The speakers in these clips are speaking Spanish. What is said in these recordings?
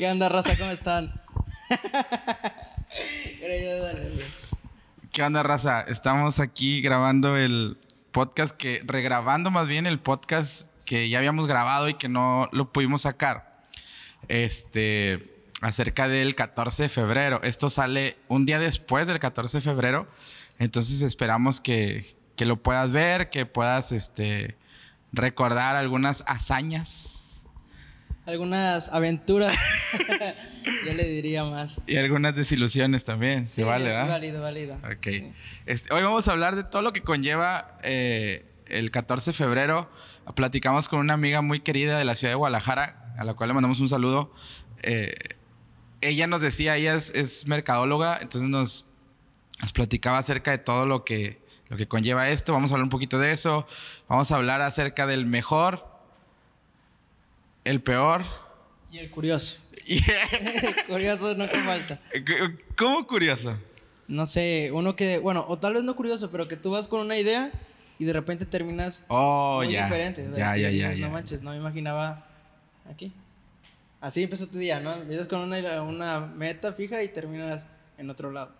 ¿Qué onda, raza? ¿Cómo están? ¿Qué onda, raza? Estamos aquí grabando el podcast que, regrabando más bien el podcast que ya habíamos grabado y que no lo pudimos sacar. Este, acerca del 14 de febrero. Esto sale un día después del 14 de febrero. Entonces esperamos que, que lo puedas ver, que puedas este, recordar algunas hazañas Algunas aventuras. Yo le diría más. y algunas desilusiones también. Sí, Se vale, es ¿verdad? válido, válido. Ok. Sí. Este, hoy vamos a hablar de todo lo que conlleva eh, el 14 de febrero. Platicamos con una amiga muy querida de la ciudad de Guadalajara, a la cual le mandamos un saludo. Eh, ella nos decía, ella es, es mercadóloga, entonces nos, nos platicaba acerca de todo lo que, lo que conlleva esto. Vamos a hablar un poquito de eso. Vamos a hablar acerca del mejor, el peor. Y el curioso. y- El curioso no te falta. ¿Cómo curioso? No sé, uno que, bueno, o tal vez no curioso, pero que tú vas con una idea y de repente terminas Oh, muy ya. diferente. o sea, Ya, que ya, ya, dices, ya. No manches, no me imaginaba aquí. Así empezó tu día, ¿no? Empiezas con una, una meta fija y terminas en otro lado.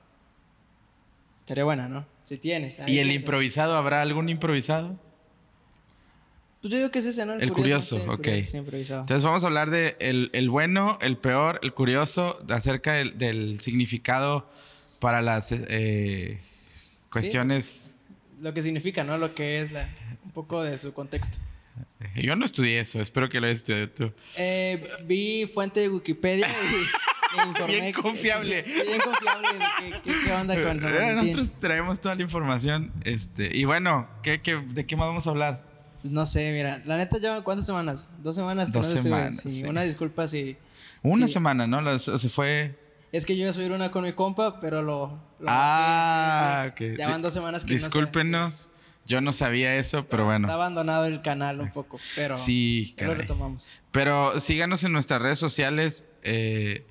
Sería buena, ¿no? Si tienes. ¿Y el improvisado? ¿Habrá algún improvisado? Pues yo digo que es ese, ¿no? El curioso, sí, el ok. curioso, improvisado. Entonces vamos a hablar de el, el bueno, el peor, el curioso, acerca del, del significado para las eh, cuestiones. Lo que significa, ¿no? Lo que es la, un poco de su contexto. Yo no estudié eso, espero que lo hayas estudiado tú. Eh, vi fuente de Wikipedia y informé. Bien confiable. bien confiable de qué, qué, qué onda con San Eh, Valentín. Nosotros traemos toda la información. Este, y bueno, ¿qué, qué, de qué más vamos a hablar? Pues no sé, mira, la neta lleva cuántas semanas? Dos semanas que Dos no se sube. semanas, Sí, sí. Una disculpa si. Una semana, ¿no? Se fue. Es que yo iba a subir una con mi compa, pero lo. lo ah, ok. sí. Ya van dos semanas que no Discúlpenos, yo no sabía eso, pero bueno. Está abandonado el canal un poco, pero. Sí, lo retomamos. Pero síganos en nuestras redes sociales. eh,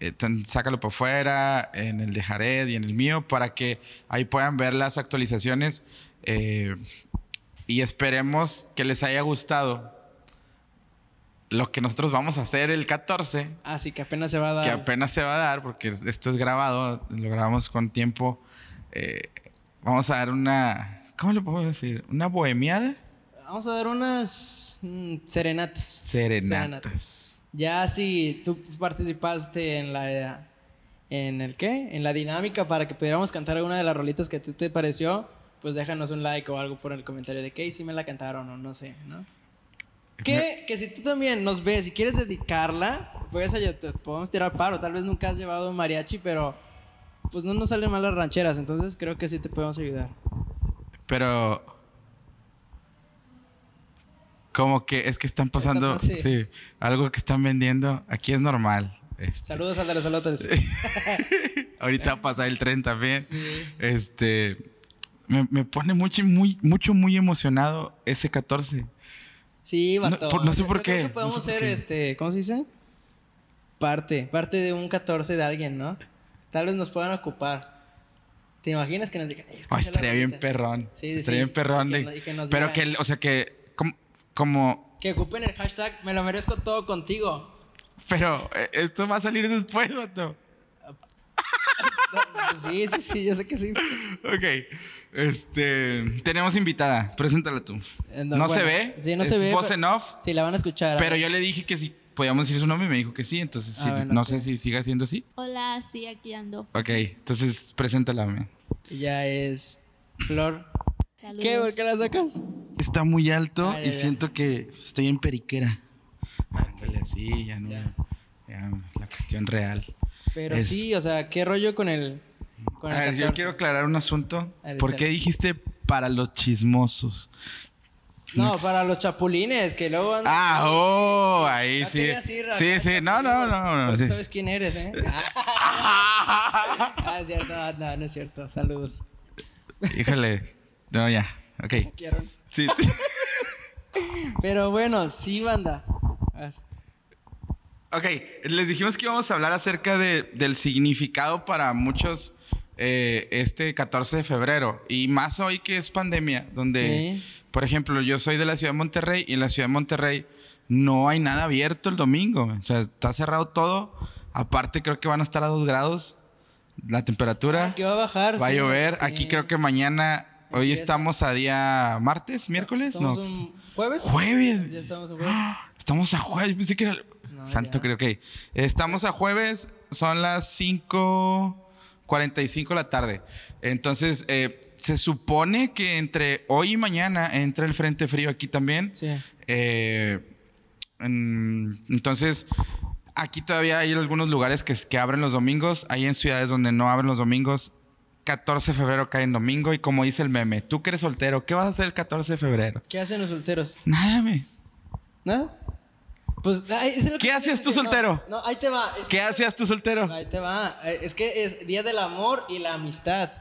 eh, tan- sácalo por fuera, en el de Jared y en el mío, para que ahí puedan ver las actualizaciones. eh, y esperemos que les haya gustado lo que nosotros vamos a hacer el 14, Así que apenas se va a dar. que apenas se va a dar, porque esto es grabado, lo grabamos con tiempo. eh, vamos a dar una. ¿Cómo le puedo decir? ¿Una bohemiada? Vamos a dar unas mm, serenatas. Serenatas. Ya si tú participaste en la en el qué, en la dinámica para que pudiéramos cantar alguna de las rolitas que a ti te pareció, pues déjanos un like o algo por el comentario de que si me la cantaron o no sé, ¿no? Que, que si tú también nos ves y quieres dedicarla, pues a te podemos tirar paro. Tal vez nunca has llevado un mariachi, pero pues no nos salen mal las rancheras, entonces creo que sí te podemos ayudar. Pero. Como que es que están pasando. sí. sí. Algo que están vendiendo. Aquí es normal. Este, Saludos al de los salotes. ahorita va a pasar el tren también. Sí. Este. Me, me pone mucho, muy, mucho, muy emocionado ese 14. Sí, No, vato. por- no sé por creo qué, que podemos no sé por ser, este, ¿cómo se dice? Parte, parte de un 14 de alguien, ¿no? Tal vez nos puedan ocupar. ¿Te imaginas que nos digan, "Ey, escucha Ay, la estaría bien rolita"? perrón. Sí, sí, estaría sí. bien perrón. Que de- que pero que, o sea, que. Como. como- Que ocupen el hashtag, me lo merezco todo contigo. pero eh, esto va a salir después, vato. Sí, sí, sí, yo sé que sí. Ok. Este. Tenemos invitada. Preséntala tú. Eh, No, se ve. Sí, no es se ve. Voz en off. Sí, la van a escuchar. Pero yo le dije que si podíamos decir su nombre y me dijo que sí. Entonces, Ah, sí, no sí. sé si siga siendo así. Hola, sí, aquí ando. Ok. Entonces, preséntala. man. Ella es Flor. Saludos. ¿Qué? ¿Por qué la sacas? Está muy alto Ah, ya, y ya. siento que estoy en periquera. Ándale así, ya no. Ya. ya, la cuestión real. Pero Es- sí, o sea, ¿qué rollo con el. Con el A ver, yo 14? quiero aclarar un asunto. Ver, ¿Por qué dijiste para los chismosos? No, para los chapulines, que luego andan- Ah, oh, ahí No sí. querías ir acá, Sí, sí, no, no, no, no. Sí. sabes quién eres, ¿eh? Ah, es cierto, no, no es cierto. Saludos. Híjole. No, ya. Ok. Quiero. Sí. Pero bueno, sí, banda. Ok, les dijimos que íbamos a hablar acerca de, del significado para muchos eh, este 14 de febrero y más hoy que es pandemia, donde, Sí. por ejemplo, yo soy de la ciudad de Monterrey y en la ciudad de Monterrey no hay nada abierto el domingo. O sea, está cerrado todo. Aparte, creo que van a estar a dos grados la temperatura. Que va a bajar. Va a sí, llover. sí. Aquí creo que mañana. Hoy estamos a día martes, miércoles. No. ¿Estamos un jueves? Jueves. Ya estamos en jueves. Estamos a jueves. yo Pensé que era. Santo, creo que. Estamos a jueves. Son las 5:45 de la tarde. Entonces, eh, se supone que entre hoy y mañana entra el frente frío aquí también. Sí. Eh, en- entonces, aquí todavía hay algunos lugares que, que abren los domingos. Hay en ciudades donde no abren los domingos. 14 de febrero cae en domingo. Y como dice el meme, tú que eres soltero, ¿qué vas a hacer el 14 de febrero? ¿Qué hacen los solteros? Nada, me. ¿Nada? Pues, es ¿Qué hacías tú. No, soltero? No, ahí te va. Es ¿Qué que- hacías tú soltero? Ahí te va. Es que es Día del Amor y la Amistad.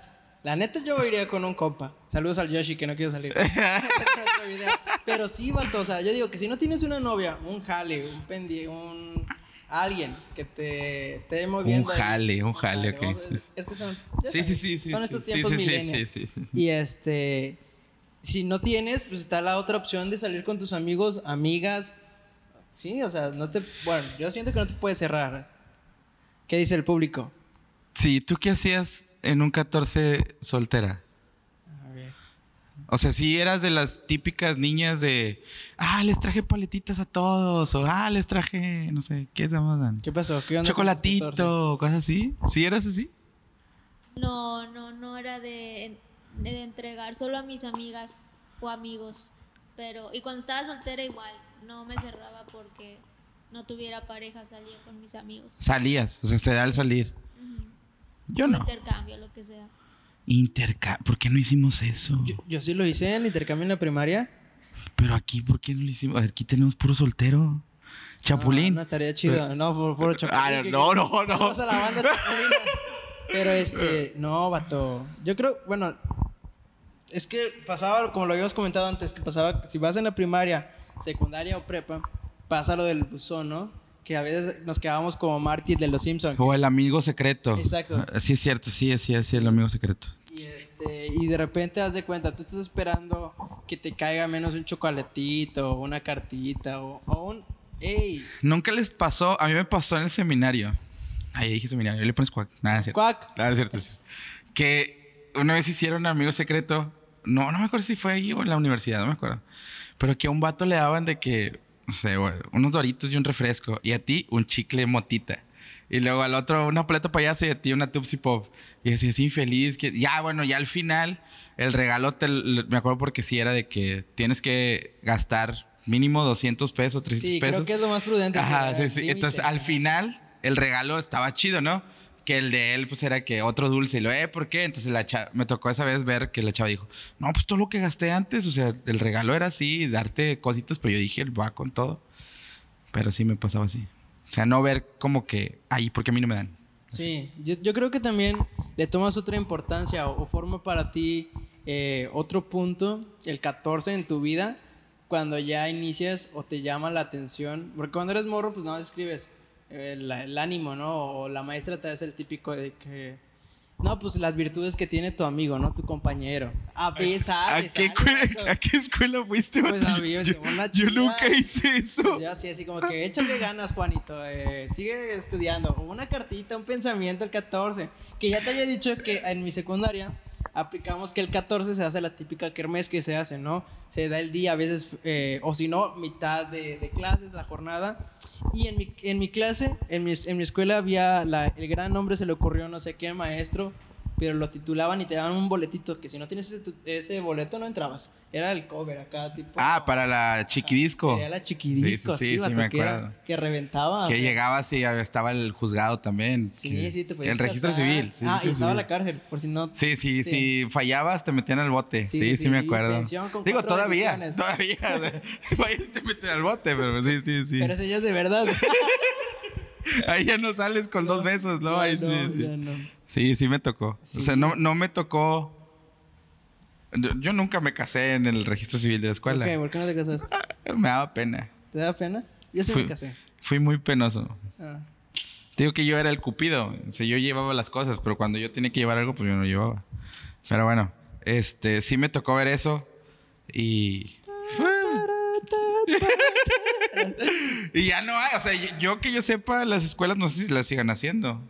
La neta yo iría con un compa. Saludos al Yoshi que no quiero salir. Pero sí, vato, o sea, yo digo que si no tienes una novia, un jale, un pendiente, un... Alguien que te esté moviendo. Un ahí. jale, un jale, ok. Es que son... Sí, sí, sí, sí. Son estos tiempos sí, sí, sí, sí. Y este... Si no tienes, pues está la otra opción de salir con tus amigos, amigas. Sí, o sea, no te... Bueno, yo siento que no te puedes cerrar. ¿Qué dice el público? Sí, ¿tú qué hacías en un 14 soltera? A ver. O sea, si eras de las típicas niñas de, ah, les traje paletitas a todos, o ah, les traje, no sé, ¿qué te dan? ¿Qué pasó? ¿Qué onda con tus 14? Chocolatito, cosas así. ¿Sí eras así? No, no, no era de, de entregar solo a mis amigas o amigos. Pero, y cuando estaba soltera igual, no me cerraba porque no tuviera pareja, salía con mis amigos. Salías, o sea, se da el salir. Yo no. Intercambio, lo que sea. Interca, ¿por qué no hicimos eso? Yo, yo sí lo hice en el intercambio en la primaria. Pero aquí, ¿por qué no lo hicimos? Aquí tenemos puro soltero. Chapulín. No, no estaría chido. No, por puro chapulín. Ah, que- no, no, no. Saludos a la banda chapulina. Pero este, no, vato. Yo creo, bueno, es que pasaba, como lo habíamos comentado antes, que pasaba, si vas en la primaria, secundaria o prepa, pasa lo del buzón, ¿no? Que a veces nos quedábamos como Marty de los Simpsons. O el amigo secreto. Exacto. Ah, Sí, es cierto, sí, sí, sí, el amigo secreto. Y, este, y de repente haz de cuenta, tú estás esperando que te caiga menos un chocolatito, o una cartita, o, o un... ¡Ey! Nunca les pasó, a mí me pasó en el seminario. Ahí dije seminario, ahí le pones cuac. Nada, es cierto. ¡Cuac! Claro, es cierto, es cierto. Que una vez hicieron amigo secreto. No, no me acuerdo si fue ahí o en la universidad, no me acuerdo. Pero que a un vato le daban de que, no sé, güey, unos doritos y un refresco. Y a ti un chicle motita. Y luego al otro una paleta payaso y a ti una Tupsi Pop. Y así es infeliz. Que, ya, bueno, ya al final el regalo, te, me acuerdo porque sí era de que tienes que gastar mínimo 200 pesos, 300 Sí, pesos. creo que es lo más prudente. Ajá, sí, sí. Entonces, al final, el regalo estaba chido, ¿no? Que el de él, pues, era que otro dulce. Y lo, eh, ¿por qué? Entonces, la cha- me tocó esa vez ver que la chava dijo, no, pues, todo lo que gasté antes. O sea, el regalo era así, darte cositas. Pero yo dije, va con todo. Pero sí me pasaba así. O sea, no ver como que, ay, ¿por qué a mí no me dan? Sí, yo, yo creo que también le tomas otra importancia o, o forma para ti eh, otro punto, el 14 en tu vida, cuando ya inicias o te llama la atención. Porque cuando eres morro, pues no escribes el, el ánimo, ¿no? O la maestra te hace el típico de que. No, pues las virtudes que tiene tu amigo, ¿no? Tu compañero. A pesar ¿A de qué, escuela, ¿A qué escuela fuiste, Pues, a mí, yo, una yo nunca hice eso. Yo así, así como que échale ganas, Juanito. eh, sigue estudiando. O Una cartita, un pensamiento el 14. Que ya te había dicho que en mi secundaria aplicamos que el 14 se hace la típica kermés que se hace, ¿no? Se da el día, a veces, eh, o si no, mitad de, clases, la jornada. Y en mi, en mi clase, en mi, en mi escuela había el gran nombre, se le ocurrió no sé qué maestro, pero lo titulaban y te daban un boletito, que si no tienes ese, ese boleto no entrabas. Era el cover acá, tipo... Ah, para la chiquidisco. Sería la chiquidisco, Sí, sí, sí, sí, me que, era- que reventaba. Que o sea, llegabas y estaba el juzgado también. Sí, que- sí, te El registro casar. civil. sí, ah, y estaba civil. la cárcel, por si no. Sí, sí, Sí. si fallabas te metían al bote. Sí, Sí, me acuerdo. Digo, todavía, todavía. si fallas te meten al bote, pero sí, sí, sí. Pero eso ya es de verdad. Ahí ya no sales con dos besos, ¿no? Ahí sí, no, sí. no. Sí, sí me tocó. Sí. O sea, no, no me tocó. Yo, yo nunca me casé en el registro civil de la ¿Por escuela. qué? ¿Por qué no te casaste? Me daba pena. ¿Te da pena? Yo sí Fui, me casé. fui muy penoso. Ah. Te digo que yo era el cupido. O sea, yo llevaba las cosas, pero cuando yo tenía que llevar algo, pues yo no llevaba. Pero bueno, este, sí me tocó ver eso. Y. y ya no hay, o sea, yo que yo sepa, las escuelas no sé si las sigan haciendo.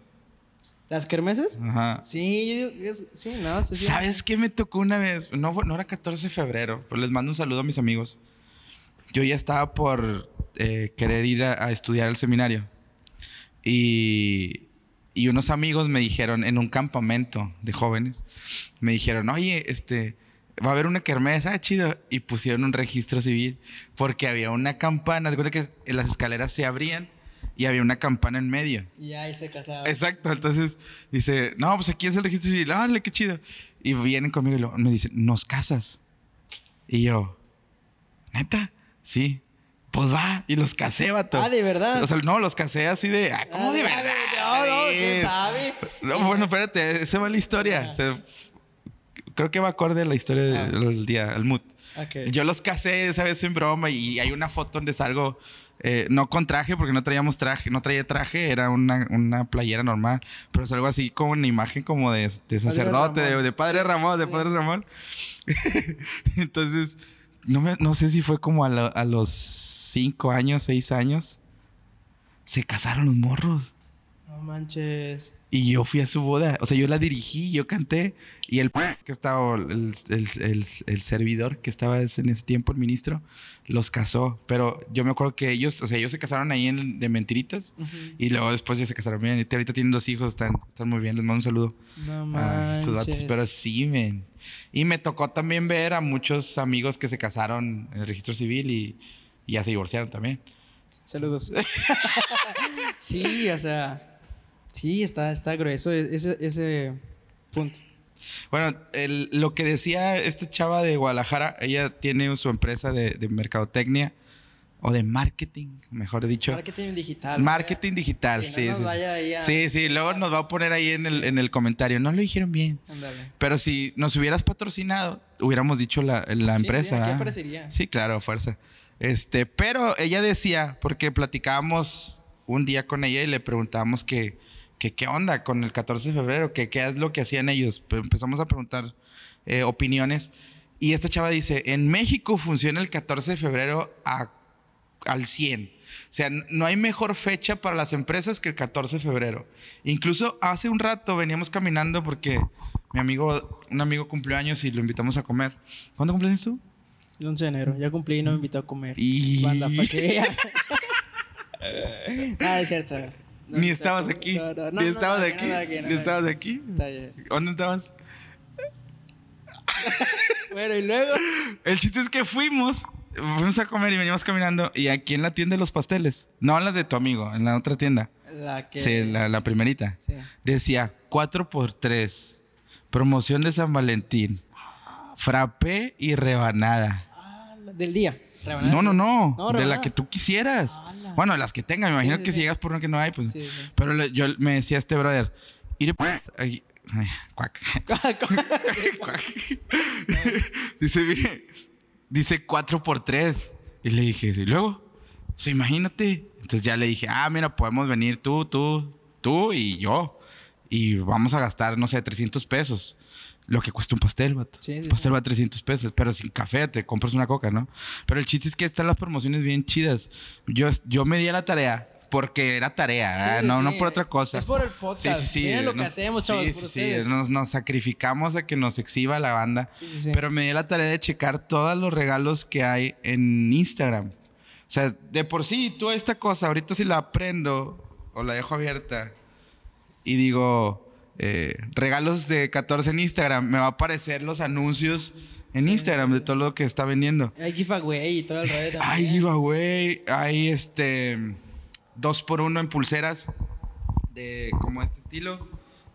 ¿Las kermeses? Ajá. Sí, yo digo es- sí, no, sí, sí. ¿Sabes qué me tocó una vez? No, no era 14 de febrero, pero les mando un saludo a mis amigos. Yo ya estaba por eh, querer ir a, a estudiar al seminario. Y, y unos amigos me dijeron, en un campamento de jóvenes, me dijeron, oye, este, va a haber una kermés, ah, chido. Y pusieron un registro civil porque había una campana. De cuenta que las escaleras se abrían y había una campana en medio. Y ahí se casaba. Exacto, entonces dice, no, pues aquí es el registro civil, órale, qué chido. Y vienen conmigo y lo- me dicen, ¿nos casas? Y yo, ¿neta? Sí. Pues va, y los casé, vato. Ah, ¿de verdad? O sea, no, los casé así de, ah, ¿cómo Ah, de verdad? No, no. ¿quién sabe? No, bueno, espérate, esa va la historia. O sea, creo que va acorde a la historia Ah. del día, al mood. Ok. Yo los casé esa vez en broma y hay una foto donde salgo, eh, no con traje, porque no traíamos traje, no traía traje, era una, una playera normal, pero salgo así como una imagen como de, de sacerdote, de, Ramón. de padre Ramón, de padre Ramón. Entonces, no, me- no sé si fue como a, lo- a los cinco años, seis años, se casaron los morros. No manches. Y yo fui a su boda. O sea, yo la dirigí, yo canté. Y el que estaba, el, el- el- el servidor que estaba en ese tiempo, el ministro, los casó. Pero yo me acuerdo que ellos, o sea, ellos se casaron ahí en, de mentiritas. Ujú. Y luego después ya se casaron bien. Y ahorita tienen dos hijos, están, están muy bien. Les mando un saludo No a sus manches. Pero sí, men. Y me tocó también ver a muchos amigos que se casaron en el registro civil y, y ya se divorciaron también. Saludos. sí, o sea. Sí, está, está grueso e-, ese, ese punto. Bueno, el- lo que decía esta chava de Guadalajara, ella tiene su empresa de, de mercadotecnia o de marketing, mejor dicho. Marketing digital. Marketing digital, Que no sí. nos sí. vaya ahí a- sí, sí, luego nos va a poner ahí en, el, en el comentario. No lo dijeron bien. Ándale. Pero si nos hubieras patrocinado, hubiéramos dicho la, la Sí, empresa. sí, aquí ¿ah? aparecería. Sí, claro, fuerza. Este, pero ella decía, porque platicábamos un día con ella y le preguntábamos que, que qué onda con el 14 de febrero, que qué es lo que hacían ellos. Pe- Empezamos a preguntar eh, opiniones. Y esta chava dice, en México funciona el 14 de febrero a- al 100. O sea, no hay mejor fecha para las empresas que el 14 de febrero. Incluso hace un rato veníamos caminando porque mi amigo, un amigo cumplió años y lo invitamos a comer. ¿Cuándo cumples tú? El 11 de enero. Ya cumplí y no me invitó a comer. Y... Banda, para que vea. ah, es cierto. No, Ni estabas aquí. Ni estabas aquí. Ni estabas aquí. ¿Dónde estabas? Bueno, y luego. El chiste es que fuimos, fuimos a comer y veníamos caminando. Y aquí en la tienda de los pasteles, no en las de tu amigo, en la otra tienda, La que. sí, la, la primerita, Sí. decía 4 por 3 promoción de San Valentín, frappé y rebanada. Ah, del día. No, no, no, No, de la que tú quisieras. Ala. Bueno, de las que tenga, me imagino sí, que sí. si llegas por una que no hay, pues. Pero le- yo me decía este brother, "Ire, ay, ay, cuac. Cuac. dice, mire, dice 4 por 3 Y le dije, ¿y luego? O sea, imagínate. Entonces ya le dije, ah, mira, podemos venir tú, tú, tú y yo. Y vamos a gastar, no sé, 300 pesos. Lo que cuesta un pastel, vato. Sí, sí, pastel sí. va a 300 pesos, pero sin café te compras una coca, ¿no? Pero el chiste es que están las promociones bien chidas. Yo, yo me di a la tarea porque era tarea, Sí, no, sí. no por otra cosa. Es por el podcast. Miren lo que hacemos, chavos, sí, por sí, ustedes. sí, Nos, nos sacrificamos a que nos exhiba la banda. Sí, sí, sí. Pero me di la tarea de checar todos los regalos que hay en Instagram. O sea, de por sí, tú esta cosa, ahorita si la prendo o la dejo abierta y digo eh, regalos de 14 en Instagram, me va a aparecer los anuncios en Instagram de todo lo que está vendiendo. Hay giveaway y todo el rollo también. Hay giveaway, hay este dos por uno en pulseras de como este estilo,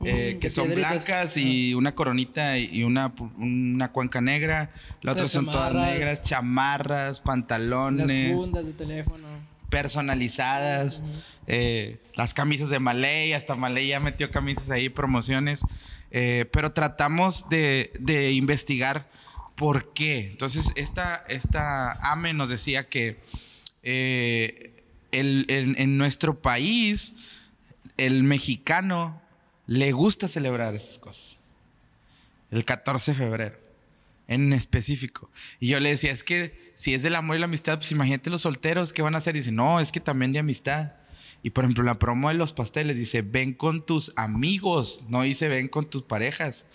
eh, Mm, que son piedritas. blancas y una coronita y una, una cuenca negra. Las otras Las son todas negras, chamarras, Las pantalones fundas de teléfono. Personalizadas, eh, las camisas de Malay, hasta Malay ya metió camisas ahí, promociones, eh, pero tratamos de, de investigar por qué. Entonces, esta, esta AME nos decía que eh, el- en nuestro país, el mexicano le gusta celebrar esas cosas. El 14 de febrero. En específico. Y yo le decía, es que si es del amor y la amistad, pues imagínate los solteros, ¿qué van a hacer? Y dice, no, es que también de amistad. Y por ejemplo, la promo de los pasteles dice, ven con tus amigos, no dice ven con tus parejas.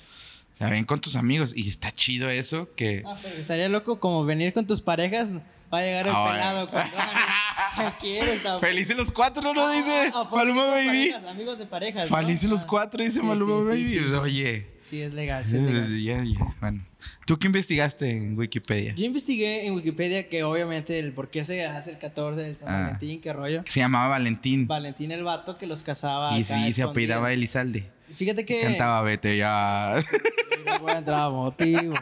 O sea, ven con tus amigos. Y está chido eso que... Ah, pero estaría loco como venir con tus parejas. Va a llegar el Ah, pelado con ¿Qué quieres? tam- Felices los cuatro, ¿no? Dice Ah, pues, Maluma Baby. parejas, amigos de parejas. ¿no? Felices los Ah, cuatro, dice sí, Maluma sí, Baby. sí. Oye. Sí, es legal. sí es legal. Ya, ya, Bueno, ¿tú qué investigaste en Wikipedia? Yo investigué en Wikipedia que obviamente el por qué se hace el 14 del San Ah. Valentín, qué rollo. Se llamaba Valentín. Valentín el vato que los casaba. y sí, se apellidaba Elizalde. Fíjate que. Cantaba Vete ya. Sí, no a motivos.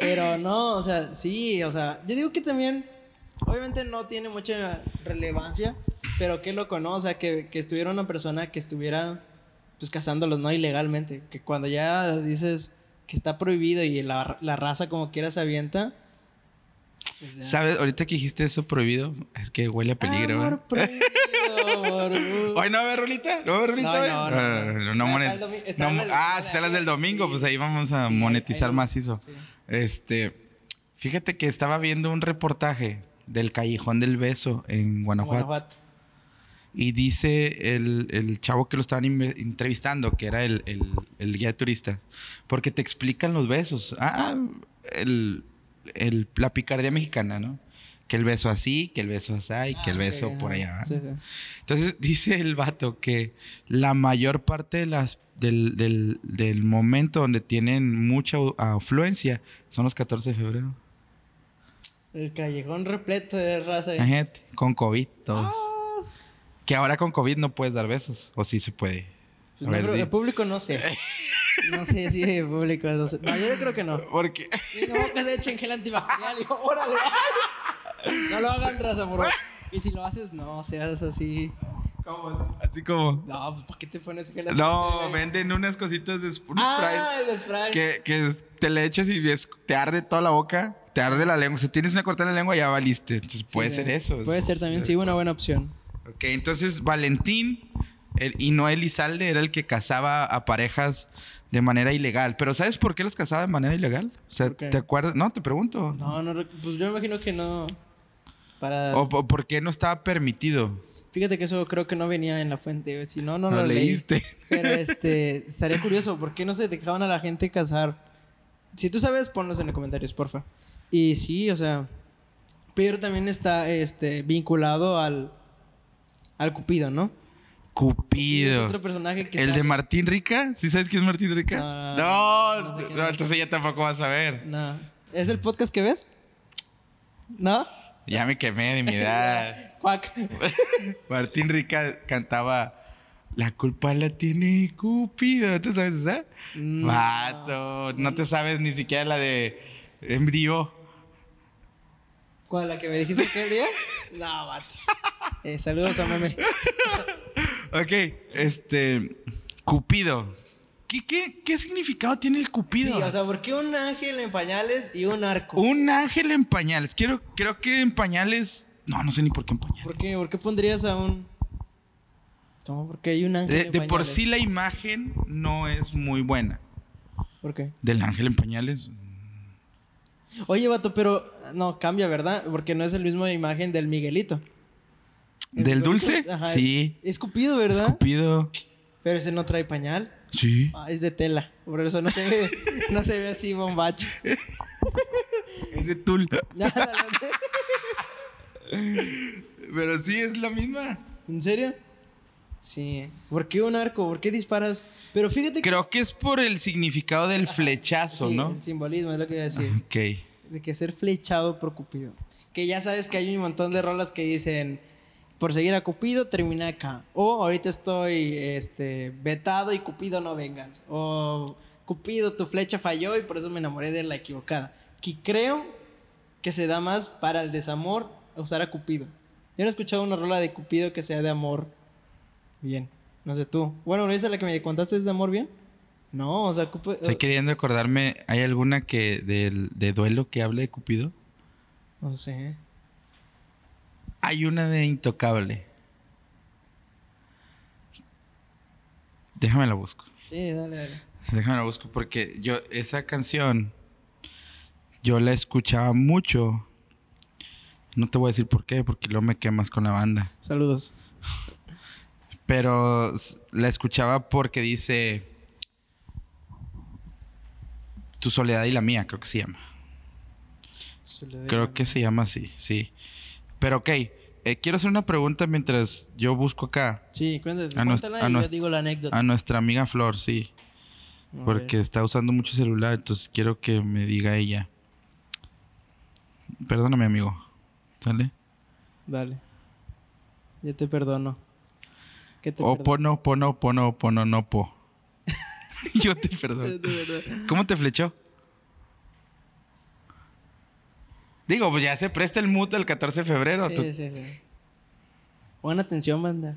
Pero no, o sea, sí, o sea, yo digo que también, obviamente no tiene mucha relevancia, pero que lo conoce, o sea, que, que estuviera una persona que estuviera, pues, cazándolos, ¿no? Ilegalmente. Que cuando ya dices que está prohibido y la, la raza como quiera se avienta. pues. ¿Sabes? Ahorita que dijiste eso prohibido, es que huele a peligro. Amor ¿verdad? prohibido, amor. Hoy no va a haber rolita, no va a haber rolita. No, hoy? no, no, no. no Ah, monet- Ah, está las del domingo, pues ahí vamos a monetizar macizo. Este, fíjate que estaba viendo un reportaje del Callejón del Beso en Guanajuato. Y dice el, el chavo que lo estaban entrevistando, que era el, el- el guía de turistas, porque te explican los besos. Ah, el, el- la picardía mexicana, ¿no? Que el beso así, que el beso así, y que el Ah, beso por allá. Sí, sí. Entonces dice el vato que la mayor parte de las, del, del- del momento donde tienen mucha afluencia son los 14 de febrero. El callejón repleto de raza. Imagínate, con COVID todos. Ah, Que ahora con COVID no puedes dar besos, o sí se puede. Pues no, ver, pero el público no sé. No sé si el público. No, sé. No, yo creo que no. Porque Y no, que se echen gel antibacterial. Y yo, órale. No lo hagan raza, por favor. Y si lo haces, no seas así. ¿Cómo? Así como. No, ¿para qué te pones gel No, venden unas cositas de un Ah, el spray. que, que te le echas y ves- te arde toda la boca, te arde la lengua. Si tienes una cortada en la lengua, ya valiste. Entonces puede ser eso. Puede ser también, sí, una buena opción. Ok, entonces Valentín el- y no Elizalde era el que casaba a parejas de manera ilegal. Pero ¿sabes por qué los casaba de manera ilegal? O sea. ¿te acuerdas? No, te pregunto. No, no, pues yo me imagino que no. Para. ¿O, por qué no estaba permitido? Fíjate que eso creo que no venía en la fuente. Si no, no, No lo leí. leíste. Pero este, estaría curioso, ¿por qué no se dejaban a la gente casar? Si tú sabes, ponlos en los comentarios, porfa. Y sí, o sea, pero también está este vinculado al al Cupido, ¿no? Cupido. Es otro personaje que ¿El sale- de Martín Rica? ¿Sí sabes quién es Martín Rica? No, No, no no, entonces ya tampoco vas a ver. No. ¿Es el podcast que ves? ¿No? Ya me quemé de mi edad. Cuac. Martín Rica cantaba La culpa la tiene Cupido. ¿No te sabes esa? Mm, Vato, no te sabes ni siquiera la de vivo. ¿Cuál? ¿La que me dijiste aquel día? No, vato. Eh, saludos a meme. Ok, este. Cupido. ¿Qué, qué, qué significado tiene el Cupido? Sí, o sea, ¿por qué un ángel en pañales y un arco? Un ángel en pañales. Quiero, creo que en pañales. No, no sé ni por qué en pañales. ¿Por qué? ¿Por qué pondrías a un.? No, porque hay un ángel De, en de por sí la imagen no es muy buena. ¿Por qué? Del ángel en pañales. Oye, vato, pero no cambia, ¿verdad? Porque no es el mismo imagen del Miguelito. El ¿Del dulce? ajá, Sí. Es Cupido, ¿verdad? Escupido. Pero ese no trae pañal. Sí. Ah, es de tela. Por eso no se ve, no se ve así bombacho. Es de tul. Pero sí es la misma. ¿En serio? Sí. ¿Por qué un arco? ¿Por qué disparas? Pero fíjate que. Creo que es por el significado del flechazo, Sí, ¿no? El simbolismo es lo que iba a decir. Ok. de que ser flechado por Cupido. Que ya sabes que hay un montón de rolas que dicen, por seguir a Cupido, termina acá. O ahorita estoy este, vetado y Cupido no vengas. O Cupido, tu flecha falló y por eso me enamoré de la equivocada. Que creo que se da más para el desamor usar a Cupido. Yo no he escuchado una rola de Cupido que sea de amor bien. No sé tú. Bueno, ¿esa la que me contaste es de amor bien? No, o sea, Cupido... Estoy queriendo acordarme, ¿hay alguna que del, de duelo que hable de Cupido? No sé. Hay una de Intocable. Déjame la busco. Sí, dale, dale. Déjame la busco porque yo, esa canción yo la escuchaba mucho. No te voy a decir por qué, porque luego me quemas con la banda. Saludos. Pero la escuchaba porque dice Tu soledad y la mía, creo que se llama. Creo que se llama así, sí. Pero ok, eh, quiero hacer una pregunta mientras yo busco acá Sí, cuéntate. A Cuéntala a y yo digo la anécdota. a nuestra amiga Flor, sí. Porque está usando mucho celular, entonces quiero que me diga ella. Perdóname, amigo. ¿Sale? Dale. Ya te perdono. ¿Qué te O perdono? pono, pono, pono, pono, no po. Yo te perdono. ¿Cómo te flechó? Digo, pues ya se presta el mood del 14 de febrero. Tú- Sí, sí, sí. Pon atención, banda.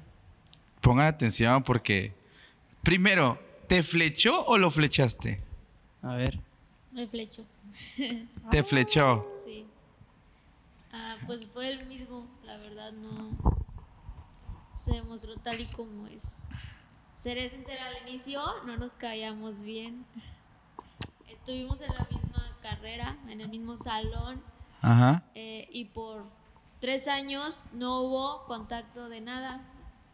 Pongan atención porque... Primero, ¿te flechó o lo flechaste? A ver. Me flecho. Te flechó. Sí. Ah, pues fue el mismo, la verdad no se demostró tal y como es. Seré sincera, al inicio no nos caíamos bien. Estuvimos en la misma carrera, en el mismo salón, Ajá. eh, y por tres años no hubo contacto de nada.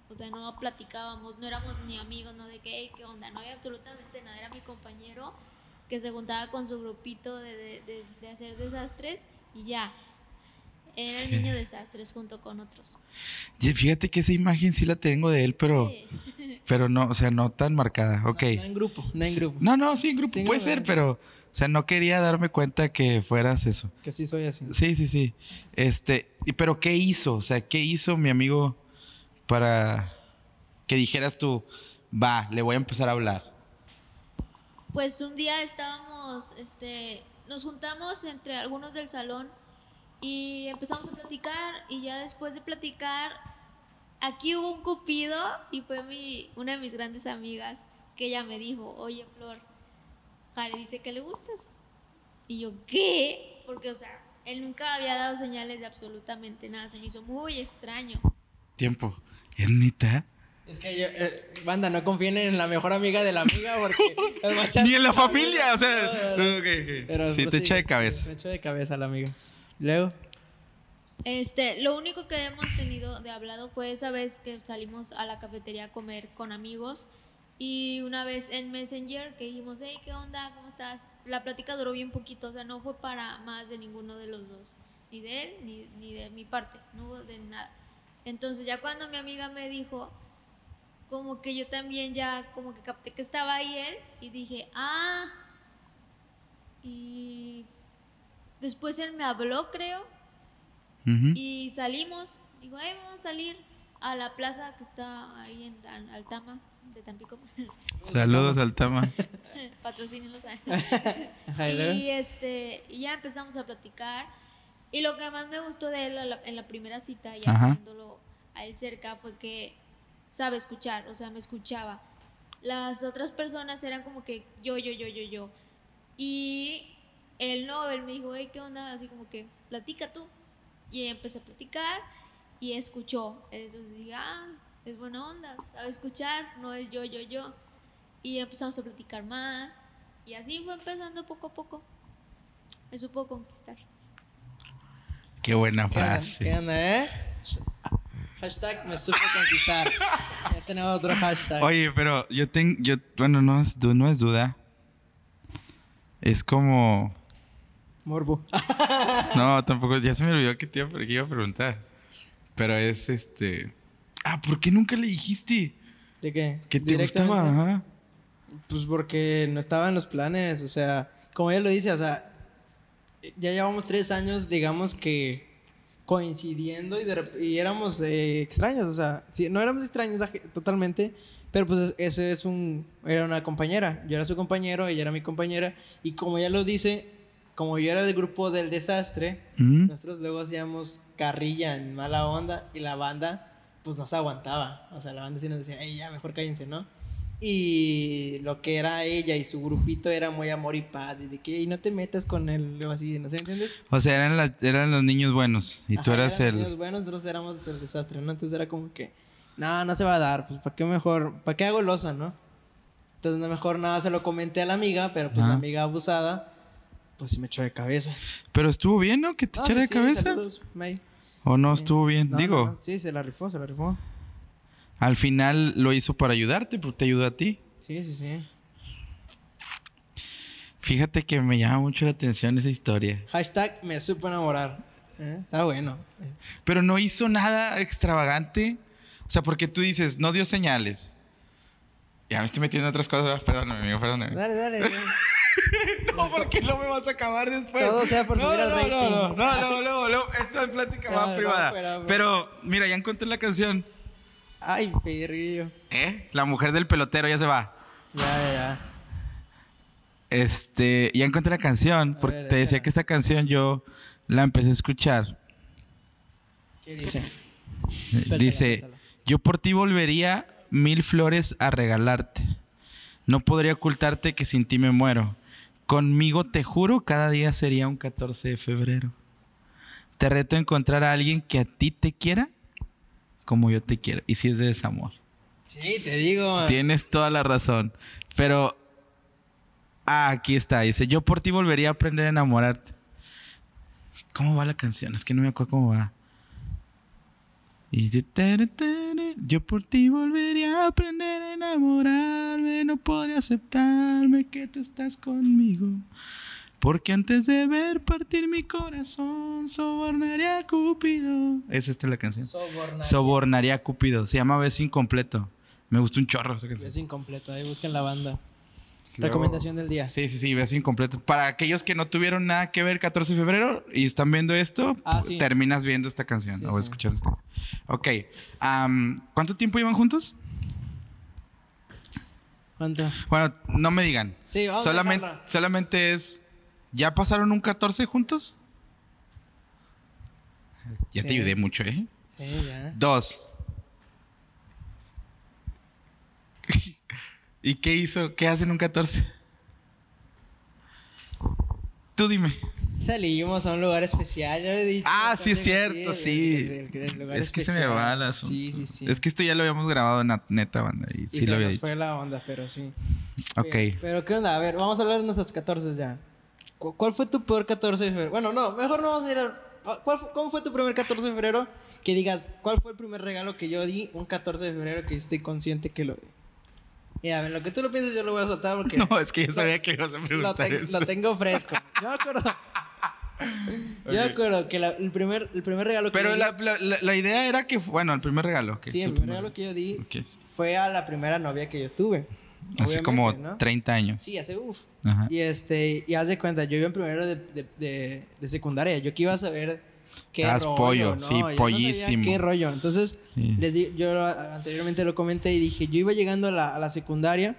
O sea, no platicábamos, no éramos ni amigos, no de qué, "Hey, qué onda, no había absolutamente nada. Era mi compañero que se juntaba con su grupito de, de- de- de hacer desastres y ya. Era Sí. el niño desastres junto con otros. Y fíjate que esa imagen sí la tengo de él, pero... Sí. Pero no, o sea, no tan marcada. Ok. No, en grupo, no en grupo. No, no, sí, en grupo Sí, puede ser, pero... O sea, no quería darme cuenta que fueras eso. Que sí soy así. Sí, sí, sí. Este, y- pero ¿qué hizo? O sea, ¿qué hizo mi amigo para que dijeras tú, va, le voy a empezar a hablar? Pues un día estábamos, este, nos juntamos entre algunos del salón y empezamos a platicar y ya después de platicar, aquí hubo un cupido y fue mi, una de mis grandes amigas que ella me dijo, oye Flor, Jare dice que le gustas. Y yo, ¿qué? Porque, o sea, él nunca había dado señales de absolutamente nada, se me hizo muy extraño. Tiempo. ¿Es neta? Es que yo, eh, banda, no confíen en la mejor amiga de la amiga porque Ni en la familia, o sea... No. Pero sí, te echa de cabeza. sí, Me echa de cabeza la amiga. Luego, Este, lo único que hemos tenido de hablado fue esa vez que salimos a la cafetería a comer con amigos y una vez en Messenger que dijimos, hey, ¿qué onda? ¿Cómo estás? La plática duró bien poquito, o sea, no fue para más de ninguno de los dos, ni de él ni, ni de mi parte, no hubo de nada. Entonces ya cuando mi amiga me dijo, como que yo también ya como que capté que estaba ahí él y dije, ah, y después él me habló, creo, Ujú. y salimos, digo, "Ay, vamos a salir a la plaza que está ahí en Altama, de Tampico. Saludos al Tama. Patrocínenos. y este, y ya empezamos a platicar. Y lo que más me gustó de él la- en la primera cita, ya Ajá. viéndolo a él cerca, fue que sabe escuchar, o sea, me escuchaba. Las otras personas eran como que yo, yo, yo, yo, yo. Y él no, él me dijo, hey, ¿qué onda? Así como que, platica tú. Y empecé a platicar y escuchó. Entonces dije, ah, es buena onda, sabe escuchar, no es yo, yo, yo. Y empezamos a platicar más. Y así fue empezando poco a poco. Me supo conquistar. Qué buena frase. ¿Qué onda, eh? Hashtag me supo conquistar. Ya tenemos otro hashtag. Oye, pero yo tengo, yo, bueno, no es, no es duda. Es como, Morbo. no, tampoco, ya se me olvidó que te iba, que iba a preguntar. Pero es este, ah, ¿por qué nunca le dijiste ¿De qué? que te gustaba? Ajá. Pues porque no estaba en los planes, o sea, como ella lo dice, o sea, ya llevamos tres años, digamos que coincidiendo y, de rep- y éramos eh, extraños, o sea, sí, no éramos extraños totalmente, pero pues eso es un, era una compañera, yo era su compañero, ella era mi compañera, y como ella lo dice, como yo era del grupo del desastre, Ujú. nosotros luego hacíamos carrilla en mala onda y la banda pues no se aguantaba. O sea, la banda sí nos decía, "Ey, ya mejor cállense, ¿no? Y lo que era ella y su grupito era muy amor y paz. Y de que "Ey, no te metas con él o así, ¿no sé? ¿Entiendes? O sea, eran, la- eran los niños buenos y tú Ajá, eras eran el... niños buenos, nosotros éramos el desastre, ¿no? Entonces era como que, no, no se va a dar, pues ¿para qué mejor? ¿Para qué hago losa, no? Entonces no, mejor nada, se lo comenté a la amiga, pero pues Ajá. la amiga abusada, pues sí me echó de cabeza. Pero estuvo bien, ¿no? Que te No, echara sí, de cabeza. saludos, May. ¿O no Sí. estuvo bien? No, Digo, no, no, sí, se la rifó, se la rifó. al final lo hizo para ayudarte, porque te ayudó a ti. Sí, sí, sí. Fíjate que me llama mucho la atención esa historia. Hashtag me supo enamorar. ¿Eh? Está bueno. Pero no hizo nada extravagante. O sea, porque tú dices, no dio señales. Ya me estoy metiendo en otras cosas. Perdóname, amigo, perdóname. Dale, dale. dale. No, porque no me vas a acabar después. Todo sea por no, subir al no, rating. No, no, no, no, Esta es plática más va privada. fuera. Pero, mira, ya encontré la canción. Ay, perrillo. ¿Eh? La mujer del pelotero ya se va. Ya, ya, ya. Este, ya encontré la canción. Porque ver, te decía que esta canción yo la empecé a escuchar. ¿Qué dice? Dice, suéltala. yo por ti volvería mil flores a regalarte. No podría ocultarte que sin ti me muero. Conmigo te juro, cada día sería un 14 de febrero. Te reto a encontrar a alguien que a ti te quiera como yo te quiero. Y si es de desamor. Sí, te digo. Tienes toda la razón. Pero... Ah, aquí está. Dice, yo por ti volvería a aprender a enamorarte. ¿Cómo va la canción? Es que no me acuerdo cómo va. Y de tere, tere, yo por ti volvería a aprender a enamorarme. No podría aceptarme que tú estás conmigo. Porque antes de ver partir mi corazón, sobornaría a Cupido. Es esta la canción. Sobornar. Sobornaría a Cupido. Se llama Beso Incompleto. Me gustó un chorro esa canción. Incompleto. Ahí busquen la banda. Luego- Recomendación del día. Sí, sí, sí, Beso Incompleto. Para aquellos que no tuvieron nada que ver 14 de febrero y están viendo esto, Ah, sí. terminas viendo esta canción Sí, o sí. escuchando esta canción. Ok. ¿Cuánto tiempo llevan juntos? ¿Cuánto? Bueno, no me digan. Sí, vamos a solamente, dejarla. solamente es. ¿Ya pasaron un 14 juntos? Ya te ayudé mucho, ¿eh? Sí, ya. Dos. ¿Y qué hizo? ¿Qué hacen un 14? Tú dime. Salimos a un lugar especial, ya lo he dicho. Ah, sí, es cierto, sí. el- el- el lugar Es que se me va el asunto. Sí, sí, sí. Es que esto ya lo habíamos grabado en la neta, banda. Y, y sí se lo había nos dicho. fue la onda, pero sí. Ok. Pero, pero, ¿qué onda? A ver, vamos a hablar de nuestros 14 ya. ¿Cu- ¿Cuál fue tu peor 14 de febrero? Bueno, no, mejor no vamos a ir a... ¿cuál fue- ¿Cómo fue tu primer 14 de febrero? Que digas, ¿cuál fue el primer regalo que yo di un 14 de febrero que yo estoy consciente que lo di? Y a ver, lo que tú lo pienses yo lo voy a soltar porque... No, es que yo sabía que ibas a lo, preguntar ten- eso. lo tengo fresco. Yo me acuerdo... Yo me acuerdo que la- el, primer, el primer regalo que Pero yo la, la- la- la idea era que... Bueno, el primer regalo. que Sí, el primer regalo que yo di fue a la primera novia que yo tuve. Hace como ¿no? 30 años. Sí, hace uff. Ajá. Y este, y haz de cuenta, yo iba en primero de, de, de, de secundaria. Yo que iba a saber qué Estabas rollo, pollo, ¿no? sí, Yo no sabía pollísimo. qué rollo. Entonces, Sí. les di, yo anteriormente lo comenté y dije, yo iba llegando a la, a la secundaria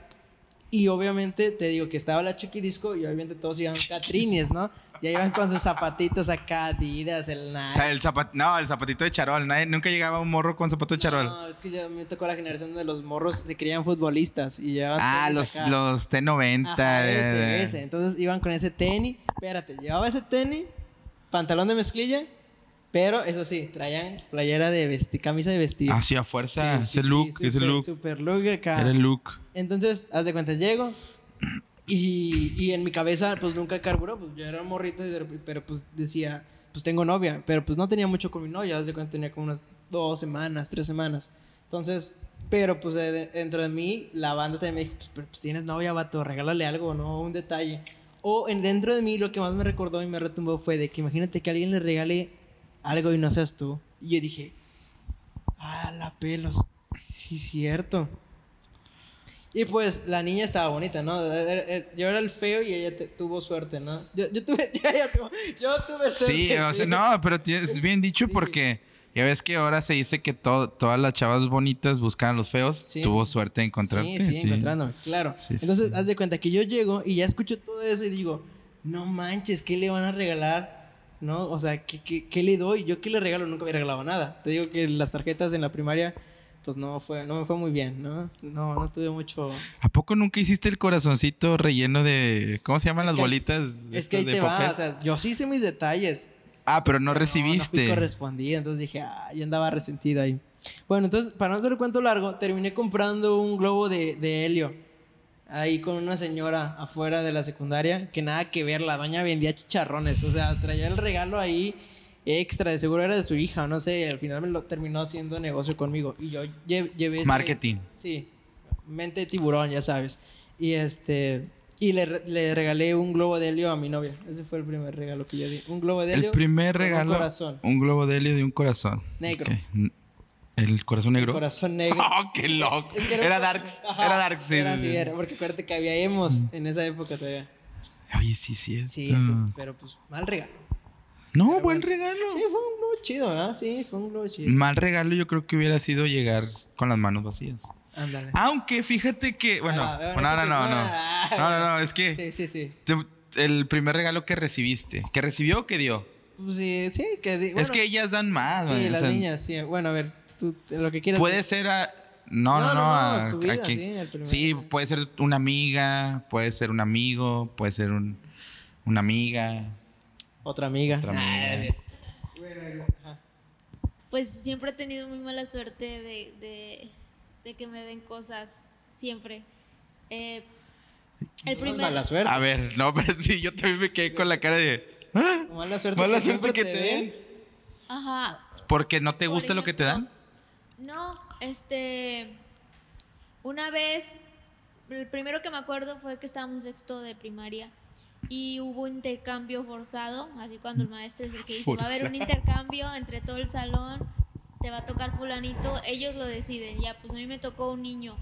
y obviamente te digo que estaba la Chiquidisco y obviamente todos iban catrines, ¿no? Ya iban con sus zapatitos acá, Adidas, el O sea, Nike. el zapat- no, el zapatito de charol. Nadie, nunca llegaba un morro con zapato de charol. No, es que ya me tocó la generación de los morros se creían futbolistas y llevaban ah, tenis los, acá. los T90. Ajá, ese, ese. Entonces iban con ese tenis. Espérate, llevaba ese tenis, pantalón de mezclilla, pero eso sí, traían playera de vestir, camisa de vestir. Ah, sí, a fuerza. Sí, sí, ese sí, look, ese super- look. Super look acá. Era el look. Entonces, haz de cuenta, llego y, y en mi cabeza, pues nunca carburó, pues yo era un morrito, pero pues decía, pues tengo novia, pero pues no tenía mucho con mi novia, haz de cuenta, tenía como unas dos semanas, tres semanas. Entonces, pero pues de- dentro de mí, la banda también me dijo, pues, pero, pues tienes novia, vato, regálale algo, ¿no? Un detalle. O en, dentro de mí, lo que más me recordó y me retumbó fue de que imagínate que alguien le regale algo y no seas tú. Y yo dije, ah, la pelos. Sí, cierto. Y pues la niña estaba bonita, ¿no? Yo era el feo y ella te- tuvo suerte, ¿no? Yo, yo tuve, ella tuvo- yo tuve suerte. Sí, o sea, no, pero tienes bien dicho Sí. porque ya ves que ahora se dice que to- todas las chavas bonitas buscan a los feos. Sí. Tuvo suerte de encontrarte. Sí, sí, encontrándome, claro. Sí, sí, Entonces, sí. haz de cuenta que yo llego y ya escucho todo eso y digo, no manches, ¿qué le van a regalar? ¿No? O sea, ¿qué, qué, qué le doy? Yo qué le regalo, nunca había regalado nada. Te digo que las tarjetas en la primaria, pues no fue, no me fue muy bien, ¿no? No, no tuve mucho. ¿A poco nunca hiciste el corazoncito relleno de. ¿Cómo se llaman Es las bolitas? Es que ahí de te va, papel? o sea, yo sí hice mis detalles. ah, pero no No, no recibiste. fui correspondido, entonces dije, ah, yo andaba resentido ahí. Bueno, entonces, para no hacer el cuento largo, terminé comprando un globo de, de helio. Ahí con una señora afuera de la secundaria que nada que ver, la doña vendía chicharrones, o sea, traía el regalo ahí extra, de seguro era de su hija, no sé, al final me lo terminó haciendo negocio conmigo y yo lle- llevé ese- Marketing. Sí, mente de tiburón, ya sabes. Y este y le, le regalé un globo de helio a mi novia. Ese fue el primer regalo que yo di. Un globo de helio. El primer con un regalo. corazón. Un globo de helio de un corazón. Negro. Ok. ¿El corazón negro? Corazón negro. ¡Oh, qué loco! Es que era un- Darks. Ajá, era Darks, sí. era, sí, era, porque acuérdate que había emos en esa época todavía. Oye, sí, sí. Sí, pero pues mal regalo. No, pero buen bueno. regalo. Sí, fue un globo chido, ¿verdad? Sí, fue un globo chido. Mal regalo yo creo que hubiera sido llegar con las manos vacías. Ándale. Aunque fíjate que, bueno, Ah, bueno, bueno, no, no, no, Ah, no, no, no, es que Sí, sí, sí. te- el primer regalo que recibiste, que recibió o que dio, Pues sí, sí, que di- es que ellas dan más. Sí, o las sea, niñas, sí. Bueno, a ver, tú lo que quieras. Puede ser a, no, no, No, no, no, no, a- tu vida, a quien- sí, puede ser una amiga, puede ser un amigo, puede ser un, una amiga. Otra amiga. Otra amiga. Ah. Pues siempre he tenido muy mala suerte de, de, de que me den cosas, siempre. Eh, el primer... Mala suerte. A ver, no, pero sí, yo también me quedé con la cara de, ¿ah? Mala suerte. Mala que suerte que te te den. den. Ajá, Porque no te Por gusta lo que te dan. No, este. Una vez, el primero que me acuerdo fue que estábamos en sexto de primaria y hubo un intercambio forzado, así cuando el maestro es el que dice, va a haber un intercambio entre todo el salón, te va a tocar fulanito, ellos lo deciden, ya, pues a mí me tocó un niño.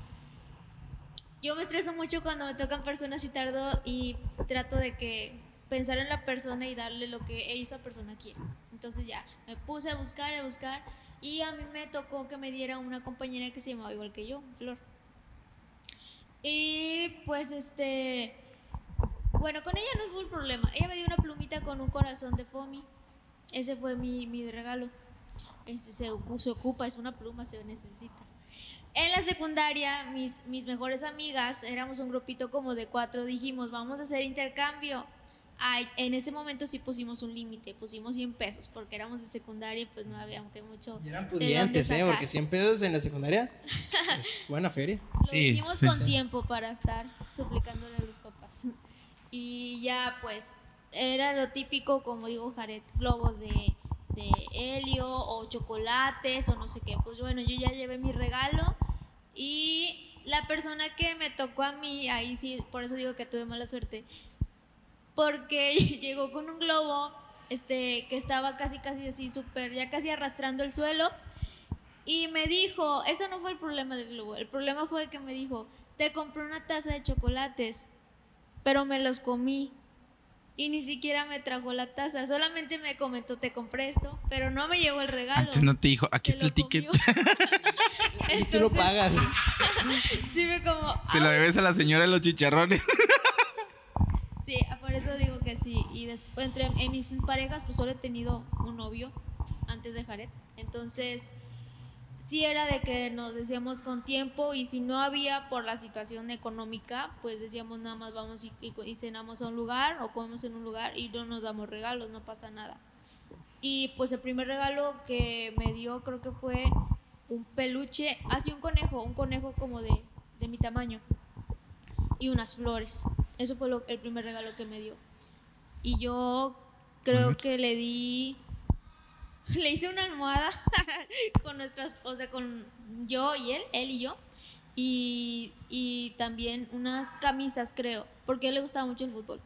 Yo me estreso mucho cuando me tocan personas y tardo y trato de que pensar en la persona y darle lo que esa persona quiere. Entonces ya, me puse a buscar, a buscar y a mí me tocó que me diera una compañera que se llamaba igual que yo, Flor. Y pues este, bueno, con ella no fue un problema. Ella me dio una plumita con un corazón de foamy. Ese fue mi, mi regalo. Ese se, se ocupa, es una pluma, se necesita. En la secundaria, mis, mis mejores amigas, éramos un grupito como de cuatro, dijimos, vamos a hacer intercambio. Ay, en ese momento sí pusimos un límite, pusimos 100 pesos, porque éramos de secundaria y pues no había aunque mucho. Y eran pudientes, ¿eh? Porque 100 pesos en la secundaria es buena feria. Lo Sí, hicimos sí, con sí. tiempo para estar suplicándole a los papás. Y ya pues era lo típico, como digo Jared, globos de, de helio o chocolates o no sé qué. Pues bueno, yo ya llevé mi regalo y la persona que me tocó a mí, ahí sí, por eso digo que tuve mala suerte, porque llegó con un globo este, que estaba casi, casi así, súper, ya casi arrastrando el suelo. Y me dijo, eso no fue el problema del globo, el problema fue que me dijo, te compré una taza de chocolates, pero me los comí. Y ni siquiera me trajo la taza, solamente me comentó, te compré esto, pero no me llevó el regalo. Antes no te dijo, aquí está el ticket. Y tú lo pagas. Sí, me como. Se lo debes a la señora de los chicharrones. Y después, entre en mis parejas, pues solo he tenido un novio antes de Jared. Entonces, sí era de que nos decíamos con tiempo y si no había por la situación económica, pues decíamos nada más vamos y cenamos a un lugar o comemos en un lugar y no nos damos regalos, no pasa nada. Y pues el primer regalo que me dio creo que fue un peluche, así un conejo, un conejo como de, de mi tamaño y unas flores. Eso fue lo- el primer regalo que me dio. Y yo creo que le di, le hice una almohada con nuestras, o sea, con yo y él, él y yo. Y, y también unas camisas, creo, porque a él le gustaba mucho el fútbol.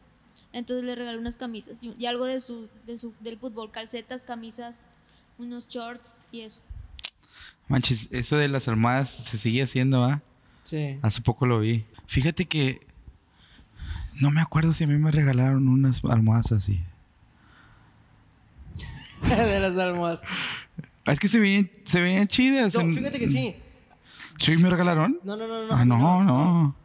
Entonces le regalé unas camisas y, y algo de su, de su, del fútbol, calcetas, camisas, unos shorts y eso. Manches, eso de las almohadas se sigue haciendo, ¿ah? Sí. Hace poco lo vi. Fíjate que no me acuerdo si a mí me regalaron unas almohadas así. de las almohadas. Es que se veían, se veían chidas. No, en- fíjate que sí. ¿Sí me regalaron? No, no, no, no. ah, no, no.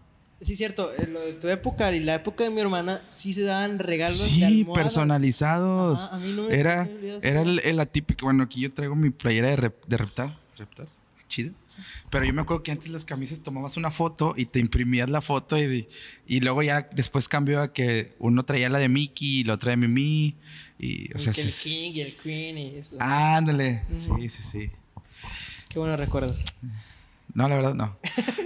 Sí, cierto. eh, Lo de tu época y la época de mi hermana sí se daban regalos de Sí, almohadas. personalizados. A mí no me- era me era el, el atípico. Bueno, aquí yo traigo mi playera de, rep- de Reptar. Reptar. Chido. Pero yo me acuerdo que antes las camisas tomabas una foto y te imprimías la foto y, y luego ya después cambió a que uno traía la de Mickey y la otra de Mimi. Y, o Y sea, que el sí- King y el Queen y eso. Ándale. Ujú. Sí, sí, sí. Qué buenos recuerdos. No, la verdad no.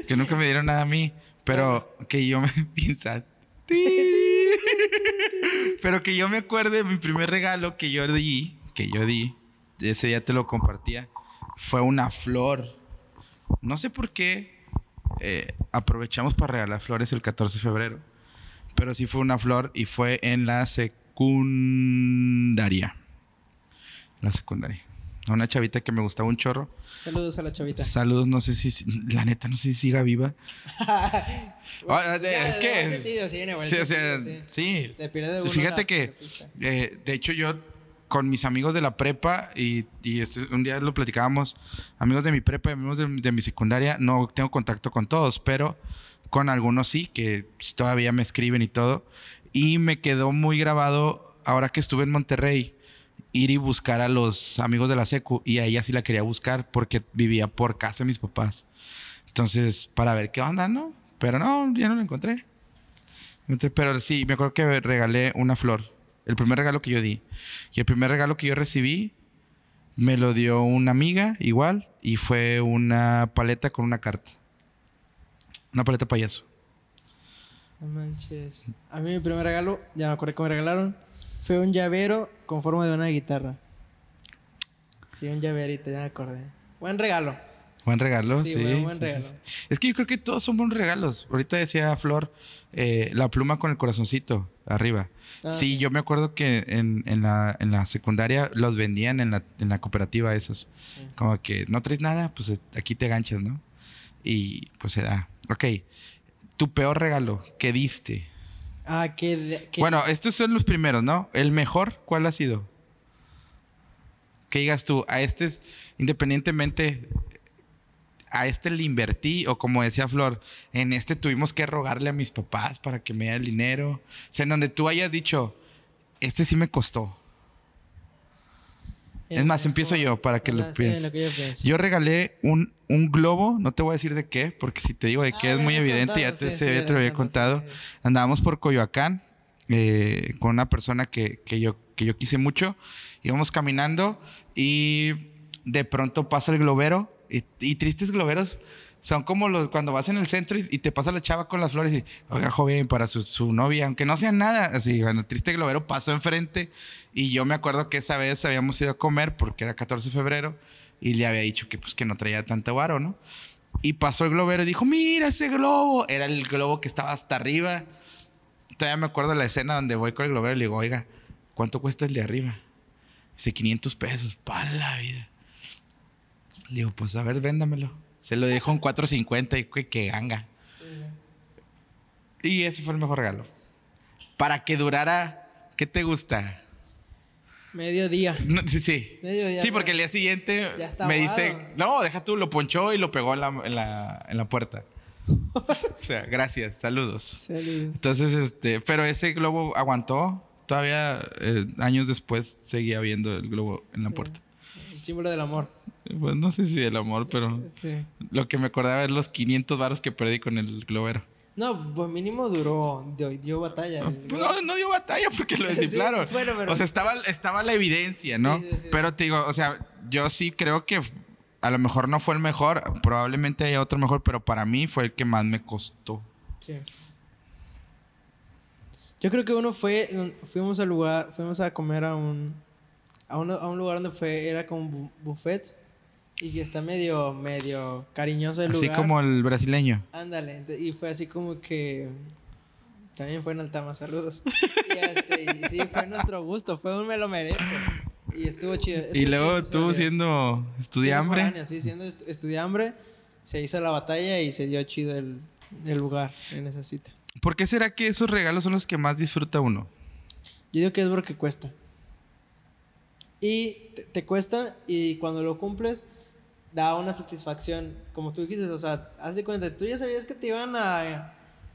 que nunca me dieron nada a mí. Pero que yo me piensa. Pero que yo me acuerde, mi primer regalo que yo di, que yo di, ese día te lo compartía, fue una flor. No sé por qué eh, aprovechamos para regalar flores el 14 de febrero, pero sí fue una flor y fue en la secundaria. La secundaria. A una chavita que me gustaba un chorro. Saludos a la chavita. Saludos, no sé si, la neta, no sé si siga viva. Ah, Ya, es que. sentido, sí, Sí, o sea, sentido, sí. Fíjate que, eh, de hecho, yo con mis amigos de la prepa, y, y un día lo platicábamos, amigos de mi prepa y amigos de, de mi secundaria, no tengo contacto con todos, pero con algunos sí, que todavía me escriben y todo. Y me quedó muy grabado, ahora que estuve en Monterrey, ir y buscar a los amigos de la secu, y a ella sí la quería buscar porque vivía por casa de mis papás. Entonces, para ver qué onda, ¿no? Pero no, ya no la encontré. Pero sí, me acuerdo que regalé una flor. El primer regalo que yo di. Y el primer regalo que yo recibí me lo dio una amiga, igual, y fue una paleta con una carta. Una paleta payaso. Manches. A mí mi primer regalo, ya me acordé que me regalaron, fue un llavero con forma de una guitarra. Sí, un llaverito, ya me acordé. Buen regalo. Buen regalo, Sí, sí. buen- buen sí, sí, regalo. sí. Es que yo creo que todos son buenos regalos. Ahorita decía Flor, eh, la pluma con el corazoncito arriba. Ah, sí, yo me acuerdo que en, en la, en la secundaria los vendían en la, en la cooperativa esos. Como que no traes nada, pues eh, aquí te ganchas, ¿no? Y pues se da. Ok. Tu peor regalo que diste. Ah, que... que- Bueno, estos son los primeros, ¿no? El mejor, ¿cuál ha sido? Que digas tú, a este es, independientemente, a este le invertí, o como decía Flor, en este tuvimos que rogarle a mis papás para que me diera el dinero. O sea, en donde tú hayas dicho, este sí me costó. el es más, empiezo yo para que lo Ah, pienses. lo que yo regalé un, un globo, no te voy a decir de qué, porque si te digo de qué Ah, es ya muy evidente, ya te, sí, se- sí, ya te lo había contado, sí. Andábamos por Coyoacán eh, con una persona que, que yo, que yo quise mucho. Íbamos caminando y de pronto pasa el globero. Y, tristes globeros son como los cuando vas en el centro y, te pasa la chava con las flores y, oiga, joven, para su, su novia, aunque no sea nada. Así, bueno, triste globero pasó enfrente y yo me acuerdo que esa vez habíamos ido a comer porque era 14 de febrero y le había dicho que pues que no traía tanto varo, ¿no? Y pasó el globero y dijo, mira ese globo. Era el globo que estaba hasta arriba. Todavía me acuerdo la escena donde voy con el globero y le digo, oiga, ¿cuánto cuesta el de arriba? Dice, 500 pesos. Para la vida. Le digo, pues a ver, véndamelo. Se lo dijo en 4.50 y que, que ganga. Y ese fue el mejor regalo. Para que durara, ¿qué te gusta? Mediodía. No, sí, sí. Mediodía, Sí, porque el día siguiente me dice, no, deja tú, lo ponchó y lo pegó en la, en la, en la puerta. o sea, gracias, saludos. Saludos. Entonces, este, pero ese globo aguantó. Todavía eh, años después seguía viendo el globo en la puerta. El símbolo del amor. Pues no sé si del amor, pero Sí. lo que me acordaba es los 500 varos que perdí con el globero. No, pues mínimo duró, dio, dio batalla. el- No, no dio batalla porque lo Sí, bueno, pero- O sea, estaba, estaba la evidencia, ¿no? Sí, sí, sí. Pero te digo, o sea, yo sí creo que a lo mejor no fue el mejor, probablemente haya otro mejor, pero para mí fue el que más me costó. Sí. Yo creo que uno fue, fuimos al lugar, fuimos a comer a un, a, uno- a un lugar donde fue, era como bu- buffet y que está medio, medio cariñoso el Así lugar. como el brasileño. Ándale, y fue así como que también fue en Altama, saludos. y, este, y sí, fue nuestro gusto, fue un me lo merezco. Y estuvo chido. estuvo Y luego chido tú siendo estudiambre. Sí, siendo estu- estudiambre, se hizo la batalla y se dio chido el, el lugar en esa cita. ¿Por qué será que esos regalos son los que más disfruta uno? Yo digo que es porque cuesta. Y te, te cuesta y cuando lo cumples da una satisfacción, como tú dijiste, o sea, haz de cuenta, tú ya sabías que te iban a,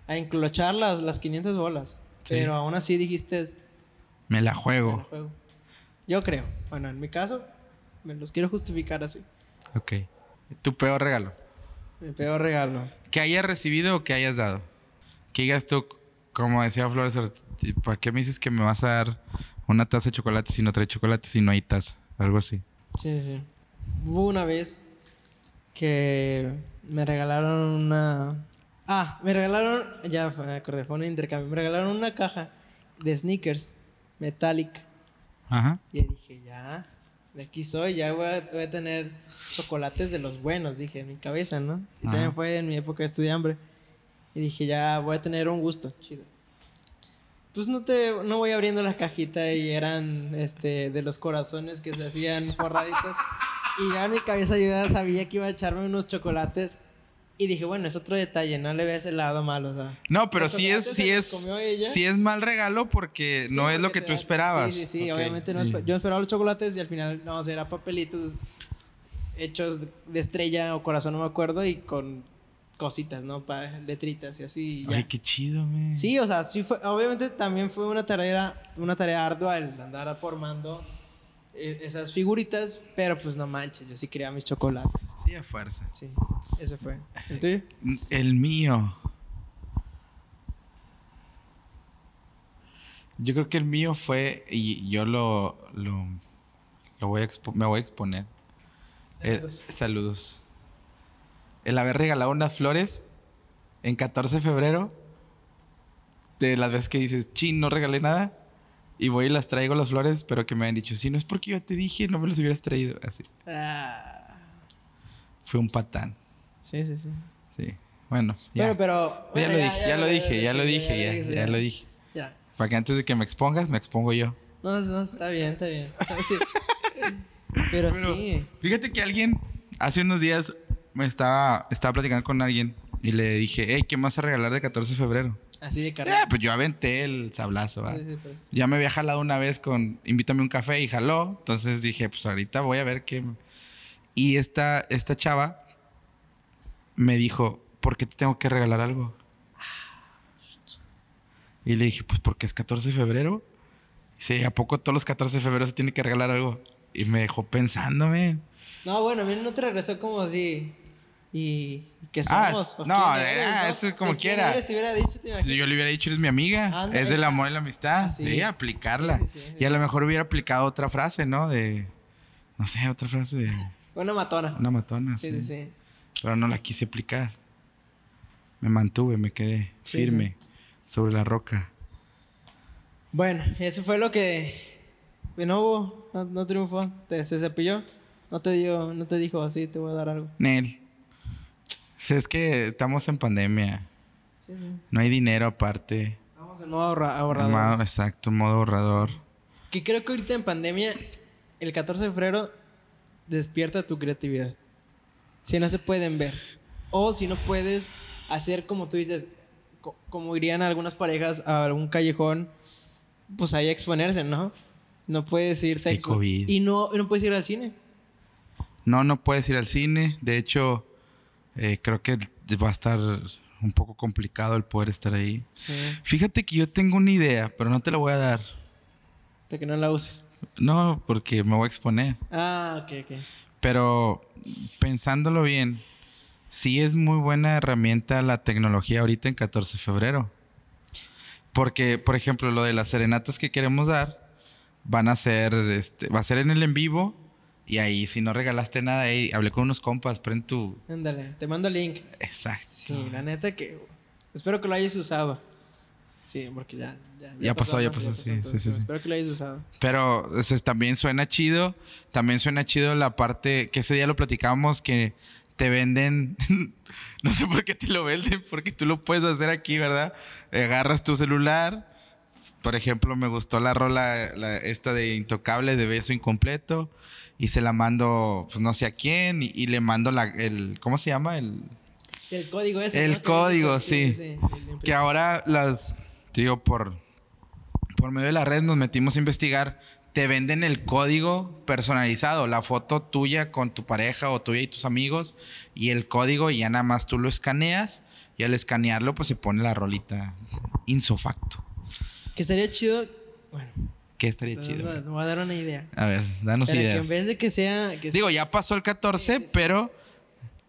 a enclochar las, las 500 bolas, Sí. pero aún así dijiste, Me la "Me la juego. juego". Yo creo, bueno, en mi caso, me los quiero justificar así. Ok. Tu peor regalo. Mi peor regalo. Que hayas recibido o que hayas dado. Que digas tú, como decía Flores, ¿para qué me dices que me vas a dar una taza de chocolate si no trae chocolate, si no hay taza? Algo así. Sí, sí. Hubo una vez que me regalaron una, Ah, me regalaron, ya me acordé, fue un intercambio. Me regalaron una caja de sneakers metallic. Ajá. Y dije, ya, de aquí soy, ya voy a, voy a tener chocolates de los buenos, dije, en mi cabeza, ¿no? Y Ajá. también fue en mi época de estudiambre. Y dije, ya voy a tener un gusto, chido. Pues no te, no voy abriendo la cajita y eran, este, de los corazones que se hacían forraditos. Y ya en mi cabeza yo ya sabía que iba a echarme unos chocolates. Y dije, bueno, es otro detalle, no le veas el lado malo, o sea. No, pero sí es, sí es, sí es mal regalo porque Sí, no es lo que tú esperabas. Sí, sí, sí, Ok, obviamente no sí. espe- yo esperaba los chocolates y al final, no, o sea, era papelitos hechos de estrella o corazón, no me acuerdo, y con cositas, ¿no? Pa letritas y así. y ya. Ay, qué chido, güey. Sí, o sea, sí fue, obviamente también fue una tarea, una tarea ardua el andar formando esas figuritas, pero pues no manches, yo sí quería mis chocolates. Sí, a fuerza. Sí, ese fue. ¿El tuyo? El mío. Yo creo que el mío fue, y yo lo, lo, lo voy a expo- me voy a exponer. El- Saludos. saludos. El haber regalado unas flores en 14 de febrero, de las veces que dices, chin, no regalé nada, y voy y las traigo las flores, pero que me han dicho, sí, no es porque yo te dije, no me los hubieras traído. Así. Ah, Fue un patán. sí, sí, sí. Sí. Bueno, ya. Bueno, pero... ya, bueno, lo dije, ya, lo dije, ya lo dije, ya, lo dije. Ya. Para que antes de que me expongas, me expongo yo. No, no, está bien, está bien. Sí. Pero, Pero sí. fíjate que alguien hace unos días me estaba, estaba platicando con alguien y le dije, hey, ¿qué vas a regalar de 14 de febrero? Así de carrera. pues yo aventé el sablazo. Sí, sí, pues. Ya me había jalado una vez con invítame un café y jaló. Entonces dije, pues ahorita voy a ver qué. Y esta, esta chava me dijo, ¿por qué te tengo que regalar algo? Y le dije, pues porque es 14 de febrero. Dice, ¿a poco todos los 14 de febrero se tiene que regalar algo? Y me dejó pensándome. No, bueno, a mí no te regresó como así. ¿Y qué Ah, somos? ¿O no, quién eres, ah, no? eso como ¿De quiera. eres? Te hubiera dicho, te imaginas. Si yo le hubiera dicho, eres mi amiga. Es del amor y la amistad. Ah, sí. Sí, aplicarla. Sí, sí, sí. Y a lo mejor hubiera aplicado otra frase, ¿no? De. No sé, otra frase de. Una matona. Una matona. Sí, sí, sí. Pero no la quise aplicar. Me mantuve, me quedé firme sobre la roca. Bueno, eso fue lo que. No hubo, no, no triunfó. Te, se cepilló. No te dio, no te dijo así, te voy a dar algo. Nel. Si es que estamos en pandemia. Sí, sí. No hay dinero aparte. Vamos en modo ahorra- ahorrador. Modo- exacto, modo ahorrador. Que creo que ahorita en pandemia, el 14 de febrero, despierta tu creatividad. Si no se pueden ver. O si no puedes hacer como tú dices, co- como irían algunas parejas a algún callejón, pues ahí a exponerse, ¿no? No puedes irse a COVID. Y no, y no puedes ir al cine. No, no puedes ir al cine. De hecho, eh, creo que va a estar un poco complicado el poder estar ahí. Sí. Fíjate que yo tengo una idea, pero no te la voy a dar. De que no la use. No, porque me voy a exponer. Ah, ok, ok. Pero pensándolo bien, sí es muy buena herramienta la tecnología ahorita en 14 de febrero. Porque, por ejemplo, lo de las serenatas que queremos dar van a ser, este, va a ser en el en vivo. Y ahí, si no regalaste nada, ahí hablé con unos compas, prende tu. Ándale, te mando el link. Exacto. Sí, la neta que. Espero que lo hayas usado. Sí, porque ya. Ya, Ya pasó, ya pasó, sí, entonces, sí, sí, sí. Espero que lo hayas usado. Pero o sea, también suena chido. También suena chido la parte que ese día lo platicábamos que te venden. no sé por qué te lo venden, porque tú lo puedes hacer aquí, ¿verdad? Agarras tu celular. Por ejemplo, me gustó la rola la- esta de Intocable de Beso Incompleto. Y se la mando, pues no sé a quién. Y, y le mando la, el. ¿Cómo se llama? El, El código ese. El código, sí. el que ahora las. Digo, por. Por medio de la red nos metimos a investigar. Te venden el código personalizado, la foto tuya con tu pareja o tuya y tus amigos, y el código, y ya nada más tú lo escaneas, y al escanearlo, pues se pone la rolita insofacto. Que estaría chido. Bueno, Que estaría te chido. te voy a dar una idea. A ver, danos Pero que ideas. en vez de que sea. Que Digo, ya pasó el 14, Sí, sí, sí. pero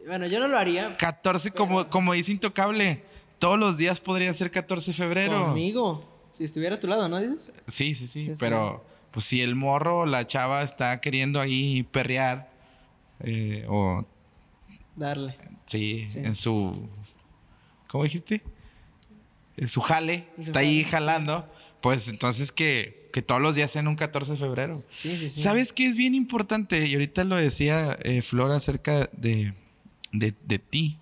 Bueno, yo no lo haría 14, como, como dice Intocable, todos los días podría ser 14 de febrero. conmigo. Si estuviera a tu lado, ¿no dices? Sí, sí, sí, pero pues si el morro o la chava está queriendo ahí perrear eh, o Darle. sí, Sí. en su ¿cómo dijiste? Su jale, Su está ahí jalando. Pues entonces que, que todos los días sean un 14 de febrero. Sí, sí, sí. ¿Sabes qué es bien importante? Y ahorita lo decía eh, Flor acerca de, de, de ti.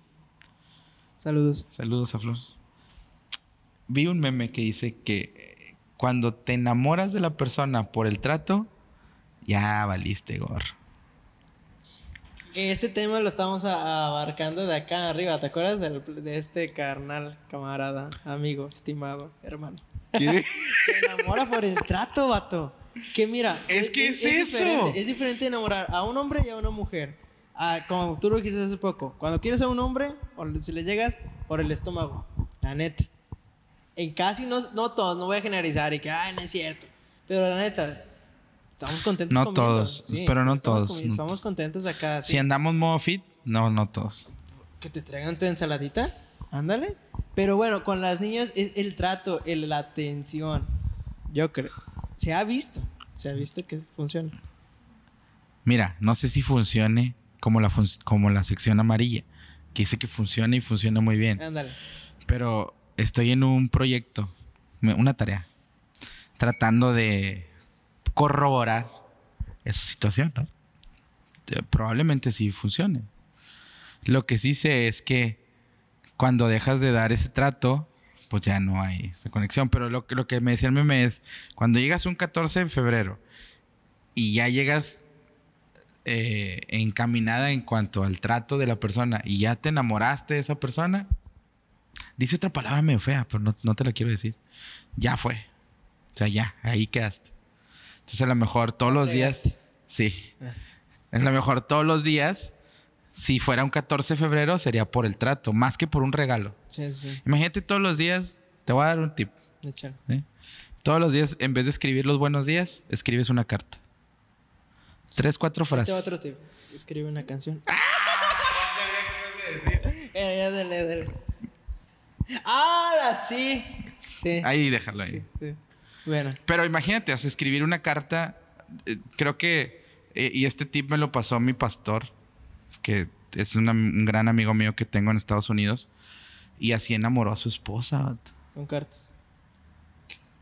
Saludos. Saludos a Flor. Vi un meme que dice que eh, cuando te enamoras de la persona por el trato, ya valiste gorro. Que ese tema lo estamos a- abarcando de acá arriba. ¿Te acuerdas del- de este carnal, camarada, amigo, estimado, hermano? ¿Qué? Te enamora por el trato, vato. Que mira, Es que es eso. Diferente, es diferente enamorar a un hombre y a una mujer. Ah, como tú lo dijiste hace poco. Cuando quieres a un hombre, o si le llegas por el estómago. La neta. En casi no, no todos, no voy a generalizar y que, ay, no es cierto. Pero la neta, estamos contentos No comiendo. todos, pero no estamos todos, no estamos contentos acá. Si andamos modo fit, no, no todos. Que te traigan tu ensaladita. Ándale. Pero bueno, con las niñas es el trato, el- la atención. Yo creo. Se ha visto. Se ha visto que funciona. Mira, no sé si funcione como la, fun- como la sección amarilla, que dice que funciona y funciona muy bien. Ándale. Pero estoy en un proyecto, una tarea, tratando de corroborar esa situación. Eh, Probablemente sí funcione. Lo que sí sé es que cuando dejas de dar ese trato, pues ya no hay esa conexión. Pero lo, que- lo que me decía el meme es, cuando llegas un 14 de febrero y ya llegas eh, encaminada en cuanto al trato de la persona y ya te enamoraste de esa persona, dice otra palabra medio fea, pero no, no te la quiero decir. Ya fue. O sea, ya, ahí quedaste. Entonces a lo mejor todos los días... Sí. Ah. A lo mejor todos los días, si fuera un 14 de febrero, sería por el trato, más que por un regalo. Sí, sí, sí. Imagínate todos los días, te voy a dar un tip. ¿eh? Todos los días, en vez de escribir los buenos días, escribes una carta. Tres, cuatro frases. otro tip. Escribe una canción. Eh, ya, dale, dale. ¡Ah, sí! Sí. Ahí déjalo ahí. sí, sí. Bueno. Pero imagínate, o sea, escribir una carta, eh, creo que, eh, y este tip me lo pasó mi pastor, que es una- un gran amigo mío que tengo en Estados Unidos, y así enamoró a su esposa. Con cartas.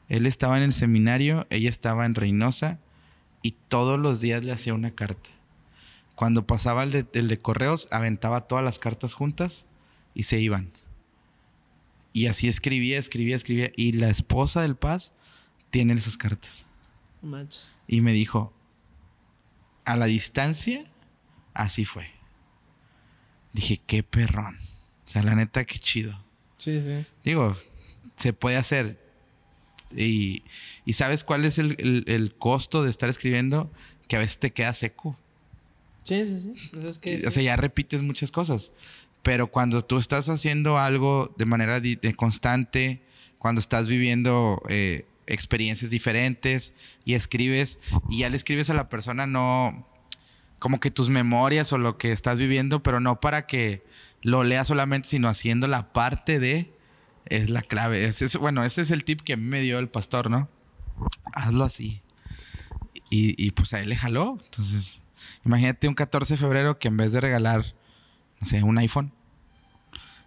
Él estaba en el seminario, ella estaba en Reynosa, y todos los días le hacía una carta. Cuando pasaba el de, el de correos, aventaba todas las cartas juntas y se iban. Y así escribía, escribía, escribía. Y la esposa del Paz tiene esas cartas. Manches. Y me dijo, a la distancia, así fue. Dije, qué perrón. O sea, la neta, qué chido. Sí, sí. Digo, se puede hacer. Y, y ¿sabes cuál es el, el- el costo de estar escribiendo? Que a veces te queda seco. Sí, sí, sí. ¿qué? O sea, ya repites muchas cosas. Pero cuando tú estás haciendo algo de manera de constante, cuando estás viviendo eh, experiencias diferentes y escribes, y ya le escribes a la persona no como que tus memorias o lo que estás viviendo, pero no para que lo lea solamente, sino haciendo la parte de, es la clave. Es, es- bueno, ese es el tip que me dio el pastor, ¿no? Hazlo así. Y, y pues a él le jaló. Entonces, imagínate un 14 de febrero que en vez de regalar, no sé, un iPhone,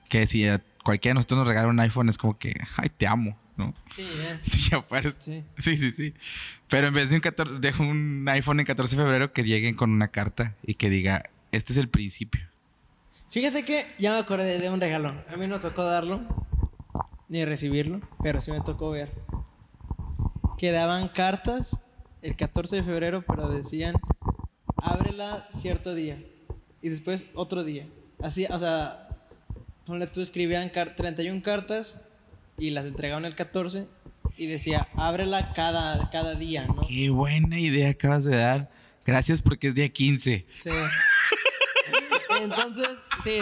que si a cualquiera de nosotros nos regala un iPhone es como que, ay, te amo, ¿no? Sí, ya. Sí. Sí. Sí, sí, sí. Pero en vez de un, 14 de un iPhone en 14 de febrero, que lleguen con una carta y que diga, este es el principio. Fíjate que ya me acordé de un regalo. A mí no tocó darlo, ni recibirlo, pero sí me tocó ver. Que daban cartas el 14 de febrero, pero decían, ábrela cierto día. Y después otro día. Así, o sea, ponle tú, escribían car- 31 cartas y las entregaban el 14 y decía, ábrela cada, cada día, ¿no? Qué buena idea acabas de dar. Gracias porque es día 15. Sí. Entonces, sí,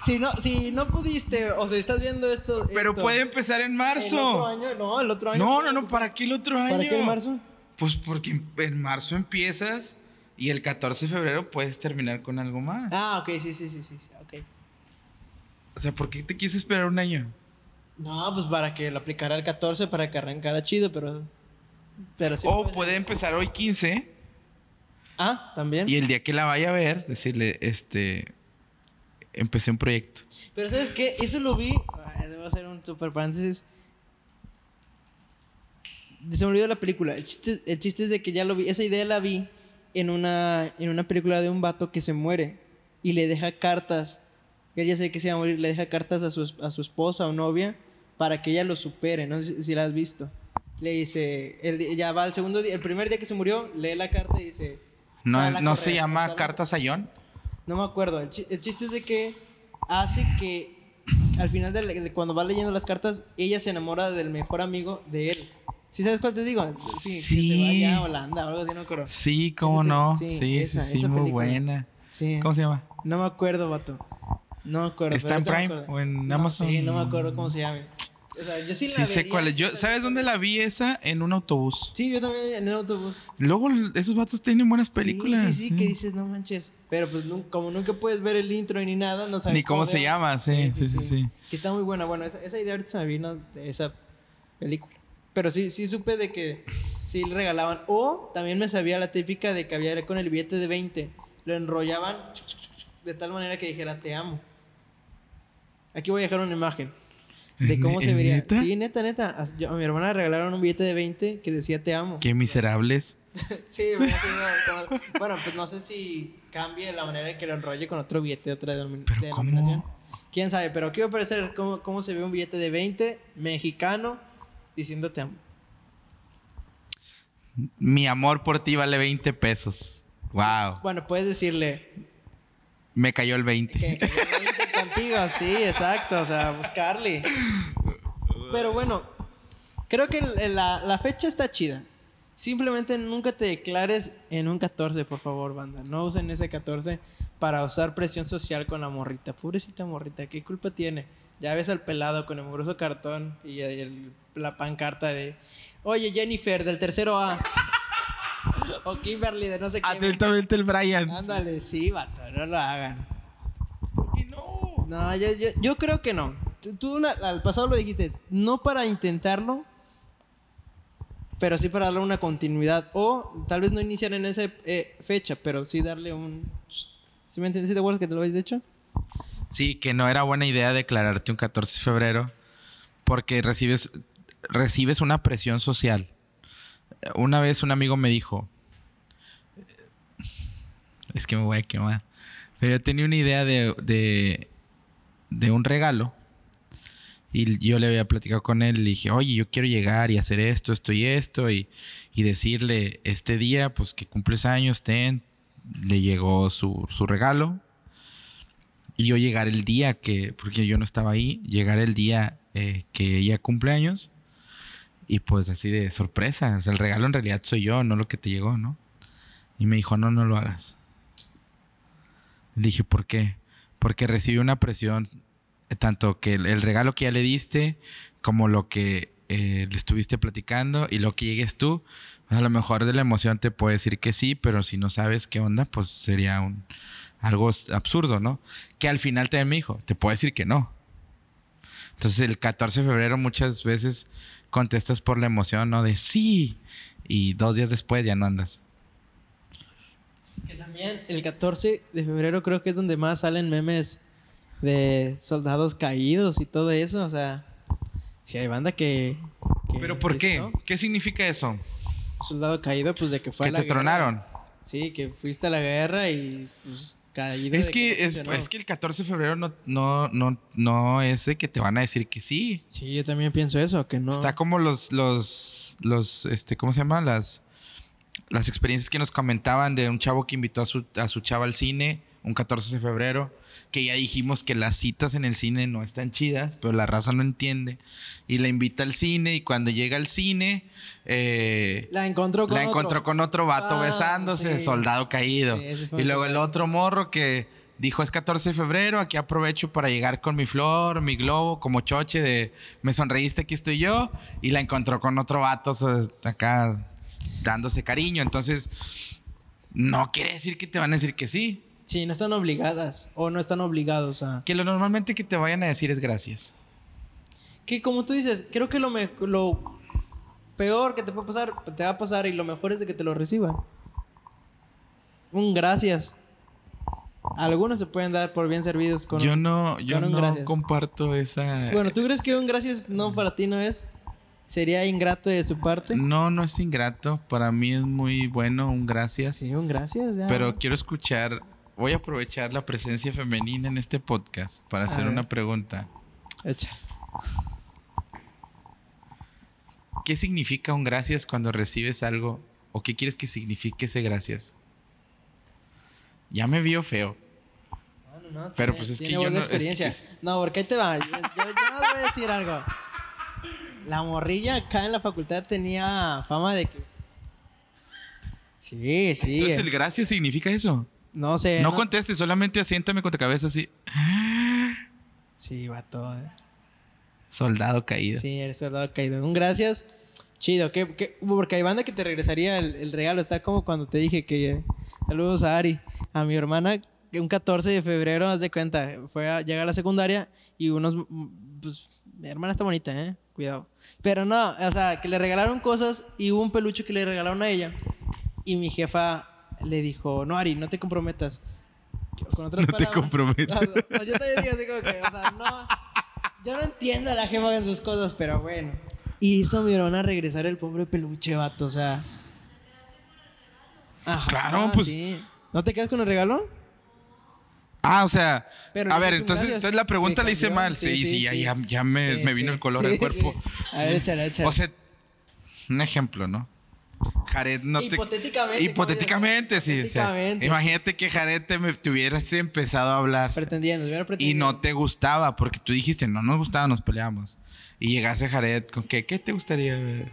si no, si no pudiste, o si estás viendo esto. Pero esto, puede empezar en el otro marzo. año, no, el otro año. No, no, no, ¿para qué el otro año? ¿Para qué el marzo? Pues porque en marzo empiezas y el 14 de febrero puedes terminar con algo más. Ah, ok, sí, sí, sí, sí, sí, ok. O sea, ¿por qué te quieres esperar un año? No, pues para que lo aplicara el 14, para que arrancara chido, pero. Pero sí. o puede puede empezar hoy 15 Ah, también. y el día que la vaya a ver, decirle, este, empecé un proyecto. Pero ¿sabes qué? Eso lo vi. debo hacer un super paréntesis. Se me olvidó la película. El chiste, el chiste es de que ya lo vi. Esa idea la vi en una, en una película de un vato que se muere y le deja cartas. Él ya sabe que se va a morir, le deja cartas a su, a su esposa o novia para que ella lo supere. No sé si, si la has visto. Le dice, el- ya va el segundo día, el primer día que se murió, lee la carta y dice. ¿No, "Sal a ¿no se correr", llama sal a- Carta Sayón? no me acuerdo. El, el chiste es de que hace que al final de, la- de cuando va leyendo las cartas, ella se enamora del mejor amigo de él. ¿Sí sabes cuál te digo? Sí. Que se Sí. vaya a Holanda o algo así, no me acuerdo. Sí, cómo no. sí, Sí, sí, esa- sí, esa muy película. buena. Sí. ¿Cómo se llama? No me acuerdo, vato. No me acuerdo. ¿Está en Prime o en No Amazon? sé, no me acuerdo cómo se llama. O sea, yo sí la Sí sé vería, cuál es. Yo, ¿Sabes dónde la vi esa? En un autobús. Sí, yo también en el autobús. Luego esos vatos tienen buenas películas. Sí, sí, sí, que dices, no manches. Pero pues como nunca puedes ver el intro ni nada, no sabes Ni cómo se llama, sí, sí, sí, sí. Que está muy buena. Bueno, esa, esa idea ahorita se me vino de esa película. Pero sí, sí supe de que sí le regalaban. O también me sabía la típica de que había con el billete de 20. Lo enrollaban de tal manera que dijera, te amo. Aquí voy a dejar una imagen. De cómo se vería. ¿Neta? Sí, neta, neta. Yo- a mi hermana le regalaron un billete de 20 que decía te amo. Qué miserables. Sí, bueno, sí, no, como- bueno, pues no sé si cambie la manera en que lo enrolle con otro billete de otra denomi- Pero denominación. ¿cómo? Quién sabe, pero quiero parecer cómo, cómo se ve un billete de 20 mexicano diciendo te amo. Mi amor por ti vale 20 pesos. Wow. Bueno, puedes decirle Me cayó el 20. que, que 20 contigo, sí, exacto, o sea, buscarle. Pero bueno, creo que la, la fecha está chida. Simplemente nunca te declares en un 14, por favor, banda. No usen ese 14 para usar presión social con la morrita. Pobrecita morrita, ¿qué culpa tiene? Ya ves al pelado con el mugroso cartón y el- la pancarta de, oye Jennifer, del tercero A. o Kimberly, de no sé qué. Atentamente el Brian. Ándale, sí, vato, no lo hagan. ¿Por qué no? Yo, yo, creo que no. Tú, al pasado lo dijiste, no para intentarlo, pero sí para darle una continuidad. O tal vez no iniciar en esa eh, fecha, pero sí darle un... ¿Sí me entiendes? ¿Sí te acuerdas que te lo habéis dicho? Sí, que no era buena idea declararte un 14 de febrero porque recibes, recibes una presión social. Una vez un amigo me dijo, es que me voy a quemar, pero yo tenía una idea de, de, de un regalo y yo le había platicado con él le dije, oye, yo quiero llegar y hacer esto, esto y esto y, y decirle, este día, pues que cumples años, ten, le llegó su, su regalo. Y yo llegar el día que, porque yo no estaba ahí, llegar el día eh, que ella cumple años. Y pues así de sorpresa. El regalo en realidad soy yo, no lo que te llegó, ¿no? Y me dijo, no, no lo hagas. Le dije, ¿por qué? Porque recibí una presión, eh, tanto que el, regalo que ya le diste, como lo que eh, le estuviste platicando y lo que llegues tú. A lo mejor de la emoción te puede decir que sí, pero si no sabes qué onda, pues sería un, algo absurdo, ¿no? Que al final también me dijo, te puedo decir que no. Entonces el 14 de febrero muchas veces contestas por la emoción, ¿no? De sí. Y dos días después ya no andas. Que también el 14 de febrero creo que es donde más salen memes de soldados caídos y todo eso. O sea, si hay banda que... que ¿Pero por qué? ¿no? ¿Qué significa eso? Soldado caído, pues de que fue Que a la te guerra. tronaron. Sí, que fuiste a la guerra y pues caído. Es que, no es, es que el 14 de febrero no, no, no, no es de que te van a decir que sí. Sí, yo también pienso eso, que no. Está como los, los, los, este, ¿cómo se llama? Las, las experiencias que nos comentaban de un chavo que invitó a su, a su chava al cine un 14 de febrero, que ya dijimos que las citas en el cine no están chidas, pero la raza no entiende. Y la invita al cine y cuando llega al cine, eh, La encontró con la otro. encontró con otro vato Ah, besándose, sí. soldado caído. Sí, y luego el otro morro que dijo es 14 de febrero, aquí aprovecho para llegar con mi flor, mi globo, como choche de me sonreíste, aquí estoy yo. Y la encontró con otro vato acá dándose cariño. Entonces, no quiere decir que te van a decir que sí. Sí, no están obligadas o no están obligados a... Que lo normalmente que te vayan a decir es gracias. Que como tú dices, creo que lo, me- lo peor que te puede pasar, te va a pasar y lo mejor es de que te lo reciban. Un gracias. algunos se pueden dar por bien servidos con yo no, yo con un no gracias. comparto esa. Bueno, ¿tú crees que un gracias no para ti no es? ¿Sería ingrato de su parte? No, no es ingrato. Para mí es muy bueno un gracias. Sí, un gracias. ya. Pero quiero escuchar. Voy a aprovechar la presencia femenina en este podcast para hacer ver. una pregunta. Echa. ¿Qué significa un gracias cuando recibes algo? ¿O qué quieres que signifique ese gracias? Ya me vio feo. No, no, no, Pero, tiene- pues, es que yo no- es que experiencia. es- No, porque ahí te va. Yo, yo- yo más voy a decir algo. La morrilla acá en la facultad tenía fama de que. Sí, sí. Entonces, ¿el gracias significa eso? No sé. no contestes, solamente asiéntame con tu cabeza así. Sí, vato. eh. Soldado caído. Sí, eres soldado caído. Un gracias. Chido. ¿Qué, qué- Porque hay banda que te regresaría el, el regalo. Está como cuando te dije que. eh, saludos a Ari. A mi hermana, que un 14 de febrero, haz de cuenta. Fue a llegar a la secundaria y unos. Pues, mi hermana está bonita, ¿eh? Cuidado. Pero no, o sea, que le regalaron cosas y hubo un peluche que le regalaron a ella. Y mi jefa le dijo: No, Ari, no te comprometas. Con otras No te palabras- comprometas. No, no, yo también digo así como que, o sea, no. Yo no entiendo a la jefa en sus cosas, pero bueno. Y hizo mi hermana regresar el pobre peluche, vato, o sea. Ajá, Claro, pues- sí. ¿No te quedas con el regalo? Ah, o sea, Pero a ver, entonces, entonces la pregunta la hice mal. Sí, Sí, sí, sí, ya, ya, ya me, Sí, me vino el color del cuerpo. A ver, échale, échale. O sea, un ejemplo, ¿no? Jared no te... Hipotéticamente, Hipotéticamente, sí. o sea, Hipotéticamente. imagínate que Jared te, me, te hubieras empezado a hablar Pretendiendo, hubiera y pretendido. no te gustaba porque tú dijiste, no nos gustaba, nos peleamos. Y llegaste Jared con qué, ¿qué te gustaría ver?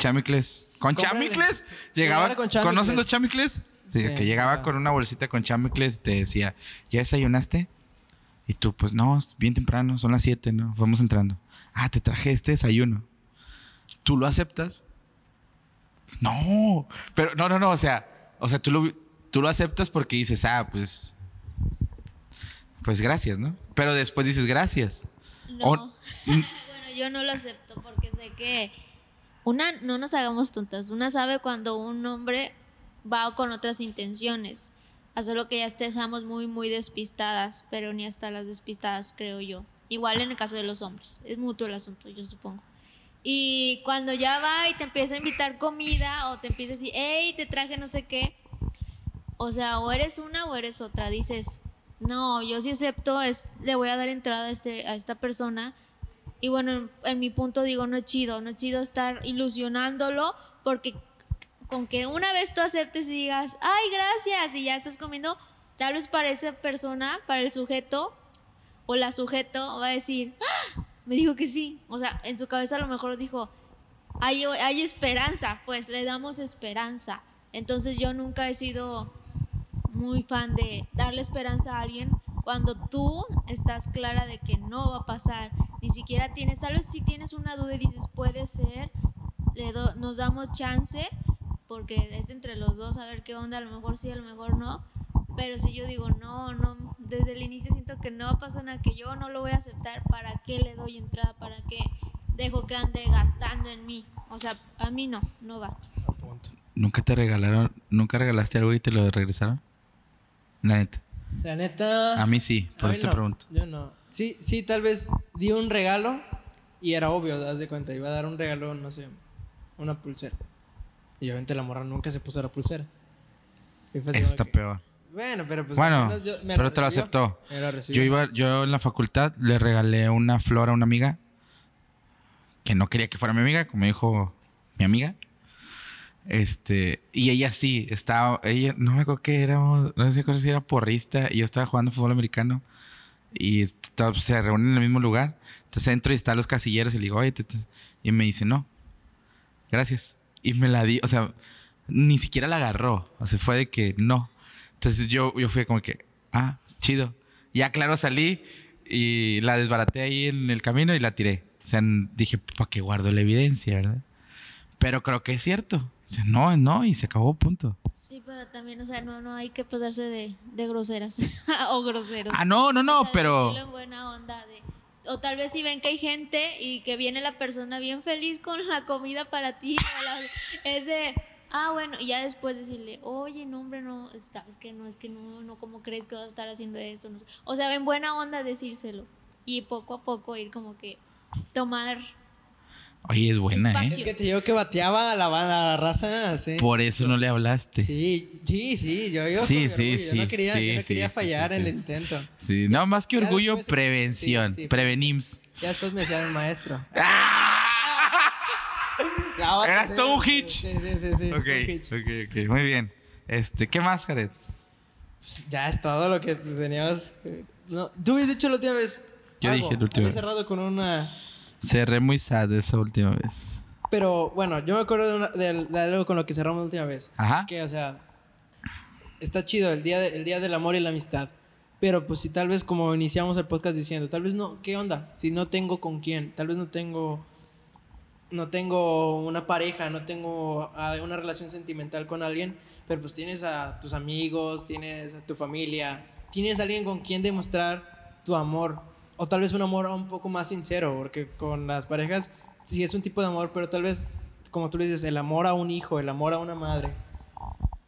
Chamicles. ¿Con Cómprale. chamicles? Llegaba con con ¿Conoces chamicles. los chamicles? Sí, Sí, que llegaba ajá. con una bolsita con chamicles y te decía, ¿ya desayunaste? Y tú, pues no, es bien temprano, son las 7, ¿no? Vamos entrando. Ah, te traje este desayuno. ¿Tú lo aceptas? No, pero no, no, no, o sea, o sea, tú lo, tú lo aceptas porque dices, ah, pues, pues gracias, ¿no? Pero después dices gracias. No. O- bueno, yo no lo acepto porque sé que una, no nos hagamos tontas, una sabe cuando un hombre va con otras intenciones. A solo que ya estemos muy, muy despistadas, pero ni hasta las despistadas, creo yo. Igual en el caso de los hombres. Es mutuo el asunto, yo supongo. Y cuando ya va y te empieza a invitar comida o te empieza a decir, hey, te traje no sé qué. O sea, o eres una o eres otra. Dices, no, yo sí acepto, es, le voy a dar entrada a, este, a esta persona. Y bueno, en, en mi punto digo, no es chido, no es chido estar ilusionándolo porque con que una vez tú aceptes y digas, ay, gracias, y ya estás comiendo, tal vez para esa persona, para el sujeto o la sujeto, va a decir, "Ah, me dijo que sí. O sea, en su cabeza a lo mejor dijo, hay, hay esperanza, pues le damos esperanza. Entonces yo nunca he sido muy fan de darle esperanza a alguien cuando tú estás clara de que no va a pasar, ni siquiera tienes, tal vez si tienes una duda y dices puede ser, le do- nos damos chance, porque es entre los dos a ver qué onda, a lo mejor sí, a lo mejor no, pero si yo digo no, no, desde el inicio siento que no va a pasar nada, que yo no lo voy a aceptar, ¿para qué le doy entrada? ¿Para qué dejo que ande gastando en mí? O sea, a mí no, no va. ¿Nunca te regalaron, nunca regalaste algo y te lo regresaron? La neta. La neta. A mí sí, por eso te no, pregunto. Yo no. Sí, sí, tal vez di un regalo y era obvio, haz de cuenta. Iba a dar un regalo, no sé, una pulsera. Y obviamente la morra nunca se puso la pulsera. Y fue así Eso como está que- peor. Bueno, pero pues. Bueno, yo- me pero te lo aceptó. Me lo recibió. Yo iba, yo en la facultad le regalé una flor a una amiga que no quería que fuera mi amiga, como dijo mi amiga. Este, y ella sí, estaba, ella, no me acuerdo que éramos, no sé si era porrista, y yo estaba jugando fútbol americano, y estaba- se reúnen en el mismo lugar. Entonces entro y están los casilleros y le digo, oye, te- te-". y me dice, no, gracias. Y me la di, o sea, ni siquiera la agarró, o sea, fue de que no. Entonces yo, yo fui como que, ah, chido. Ya claro, salí y la desbaraté ahí en el camino y la tiré. O sea, dije, ¿para qué guardo la evidencia, verdad? Pero creo que es cierto. O sea, no, no, y se acabó, punto. Sí, pero también, o sea, no, no hay que pasarse de, de groseras o groseros. Ah, no, no, no, O sea, pero... en buena onda de- o tal vez si ven que hay gente y que viene la persona bien feliz con la comida para ti, es de, ah, bueno, y ya después decirle, oye, no, hombre, no, sabes que no, es que no, no, ¿cómo crees que vas a estar haciendo esto? No. O sea, en buena onda decírselo. Y poco a poco ir como que tomar. Oye, es buena, Espacio. Es ¿eh? que te digo que bateaba a la, banda, a la raza, sí. Por eso no le hablaste. Sí, sí, sí, yo, yo, Sí, con sí, sí, yo no quería, sí, yo no sí, quería sí, fallar sí, en sí. el intento. Sí, no, más que orgullo, después- prevención. sí, sí, Prevenims. Ya después me decían el maestro. ¡Ah! Otra, Eras todo un sí, hitch. Sí, sí, sí, sí, Ok, un hitch. ok, ok. Muy bien. Este, ¿qué más, Jared? Pues ya es todo lo que teníamos. eh, No, Tú habías dicho la última vez. Yo algo. dije la última vez. cerrado con una. Cerré muy sad esa última vez. Pero bueno, yo me acuerdo de, una- de- de algo con lo que cerramos la última vez. Ajá. Que, o sea, está chido el día, de- el día del amor y la amistad. Pero pues si tal vez como iniciamos el podcast diciendo, tal vez no, ¿qué onda? Si no tengo con quién, tal vez no tengo, no tengo una pareja, no tengo una relación sentimental con alguien, pero pues tienes a tus amigos, tienes a tu familia, tienes a alguien con quien demostrar tu amor. O tal vez un amor un poco más sincero, porque con las parejas sí es un tipo de amor, pero tal vez, como tú le dices, el amor a un hijo, el amor a una madre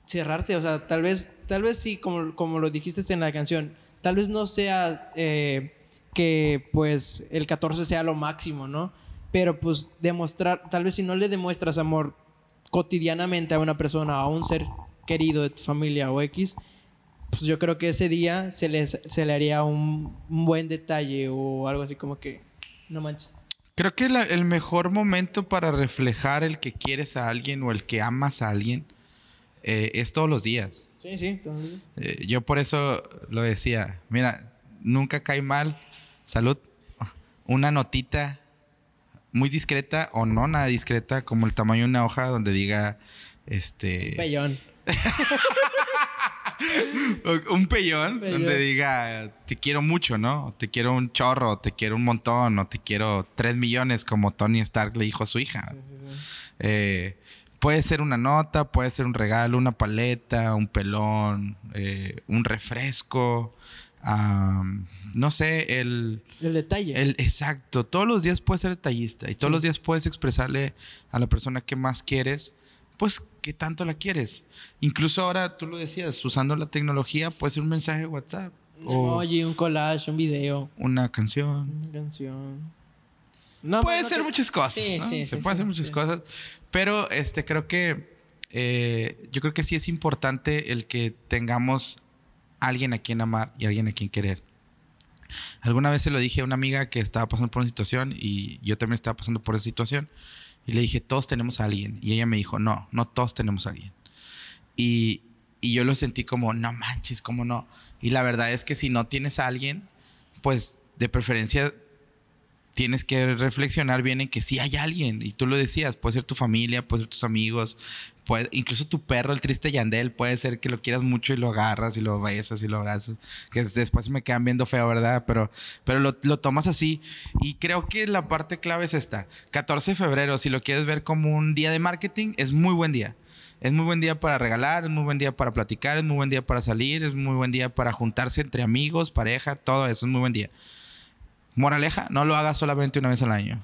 cerrarte, o sea, tal vez, tal vez sí, como, como lo dijiste en la canción, tal vez no sea eh, que pues el 14 sea lo máximo, ¿no? Pero pues demostrar, tal vez si no le demuestras amor cotidianamente a una persona, a un ser querido de tu familia o X, pues yo creo que ese día se, les, se le haría un, un buen detalle o algo así como que, no manches. Creo que la- el mejor momento para reflejar el que quieres a alguien o el que amas a alguien eh, es todos los días. Sí, sí. entonces- Eh, yo por eso lo decía. Mira, nunca cae mal. Salud. Una notita muy discreta o no nada discreta, como el tamaño de una hoja donde diga este Pellón. un pellón, Pellón. donde diga te quiero mucho, ¿no? Te quiero un chorro, te quiero un montón, o te quiero tres millones, como Tony Stark le dijo a su hija. Sí, sí, sí. Eh, puede ser una nota, puede ser un regalo, una paleta, un pelón, eh, un refresco, no sé, el, El detalle. el exacto. Todos los días puedes ser detallista y todos los días puedes expresarle a la persona que más quieres, pues qué tanto la quieres. Incluso ahora tú lo decías, usando la tecnología, puede ser un mensaje de WhatsApp un o emoji, un collage, un video. una canción. Una canción. No, puede no ser te- muchas cosas. Sí, ¿no? sí, Se sí, puede hacer muchas cosas. Pero este, creo que eh, yo creo que sí es importante el que tengamos alguien a quien amar y alguien a quien querer. Alguna vez se lo dije a una amiga que estaba pasando por una situación y yo también estaba pasando por esa situación. Y le dije, todos tenemos a alguien. Y ella me dijo, no, no todos tenemos a alguien. Y, y yo lo sentí como, no manches, ¿cómo no? Y la verdad es que si no tienes a alguien, pues de preferencia tienes que reflexionar bien en que sí hay alguien. Y tú lo decías, puede ser tu familia, puede ser tus amigos, puede, incluso tu perro, el triste Yandel, puede ser que lo quieras mucho y lo agarras y lo besas y lo abrazas. Que después me quedan viendo feo, ¿verdad? Pero, pero lo, lo tomas así. Y creo que la parte clave es esta. 14 de febrero, si lo quieres ver como un día de marketing, es muy buen día. Es muy buen día para regalar, es muy buen día para platicar, es muy buen día para salir, es muy buen día para juntarse entre amigos, pareja, todo eso es muy buen día. Moraleja, no lo hagas solamente una vez al año.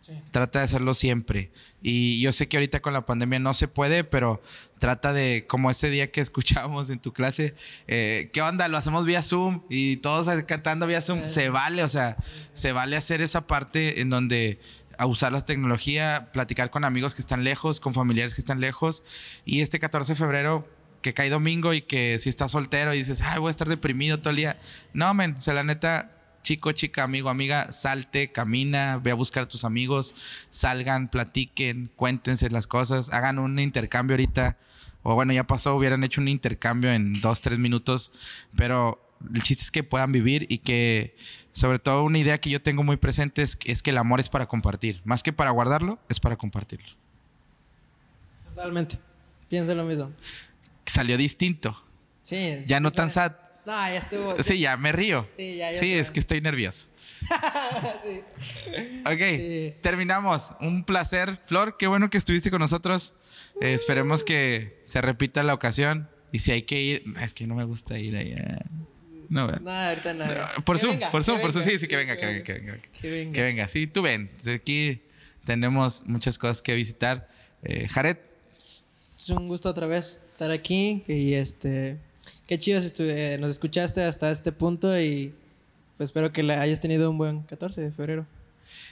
Sí. Trata de hacerlo siempre. Y yo sé que ahorita con la pandemia no se puede, pero trata de, como ese día que escuchábamos en tu clase, eh, ¿qué onda? Lo hacemos vía Zoom y todos cantando vía Zoom. Sí. Se vale, o sea, se vale hacer esa parte en donde a usar la tecnología, platicar con amigos que están lejos, con familiares que están lejos. Y este 14 de febrero, que cae domingo y que si estás soltero y dices, ay, voy a estar deprimido todo el día. No, men, o sea, la neta, chico, chica, amigo, amiga, salte, camina, ve a buscar a tus amigos, salgan, platiquen, cuéntense las cosas, hagan un intercambio ahorita. O bueno, ya pasó, hubieran hecho un intercambio en dos, tres minutos, pero el chiste es que puedan vivir y que, sobre todo, una idea que yo tengo muy presente es, es que el amor es para compartir. Más que para guardarlo, es para compartirlo. Totalmente. Pienso lo mismo. Salió distinto. Sí. Ya no tan sad. No, ya estuvo. Sí, ya me río. Sí, ya, ya Sí, es que estoy nervioso. sí. Ok, Sí. terminamos. Un placer. Flor, qué bueno que estuviste con nosotros. Eh, esperemos que se repita la ocasión. Y si hay que ir, es que no me gusta ir allá. No. No, ahorita nada. por Zoom, venga, por Zoom, por Zoom. Sí, sí, que venga, que venga, que venga. Que venga. Que venga, sí, tú ven. Aquí tenemos muchas cosas que visitar. Eh, Jared, Es un gusto otra vez estar aquí y este... Qué chido si eh, nos escuchaste hasta este punto y pues espero que la- hayas tenido un buen 14 de febrero.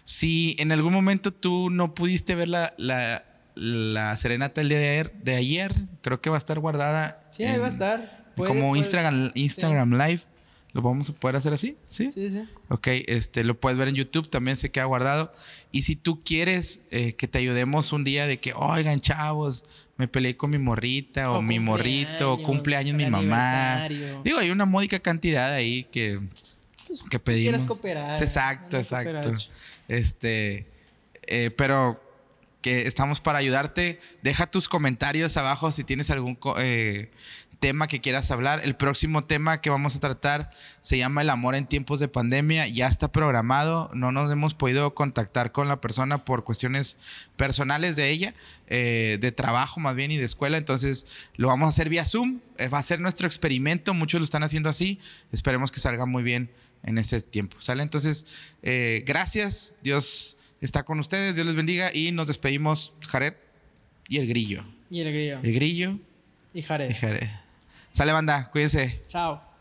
Si en algún momento tú no pudiste ver la, la, la serenata el día de ayer, de ayer, creo que va a estar guardada. Sí, ahí va a estar. Puede- como puede- Instagram, Instagram Live. ¿Lo vamos a poder hacer así? Sí. Sí, sí. Ok, este, lo puedes ver en YouTube, también se queda guardado. Y si tú quieres eh, que te ayudemos un día de que, oigan, chavos, me peleé con mi morrita o, mi morrito, o cumpleaños mi mamá. Digo, hay una módica cantidad ahí que, que pedimos. quieres cooperar, Exacto, exacto. cooperacha. Este, eh, pero que estamos para ayudarte. Deja tus comentarios abajo si tienes algún eh, tema que quieras hablar. El próximo tema que vamos a tratar se llama el amor en tiempos de pandemia. Ya está programado. No nos hemos podido contactar con la persona por cuestiones personales de ella, eh, de trabajo más bien y de escuela. Entonces lo vamos a hacer vía Zoom. Eh, va a ser nuestro experimento. Muchos lo están haciendo así. Esperemos que salga muy bien en ese tiempo. ¿Sale? Entonces, eh, gracias. Dios está con ustedes. Dios les bendiga. Y nos despedimos, Jared y el grillo. Y el grillo. El grillo Y y Jared. Jared. Sale, banda. Cuídense. Chao.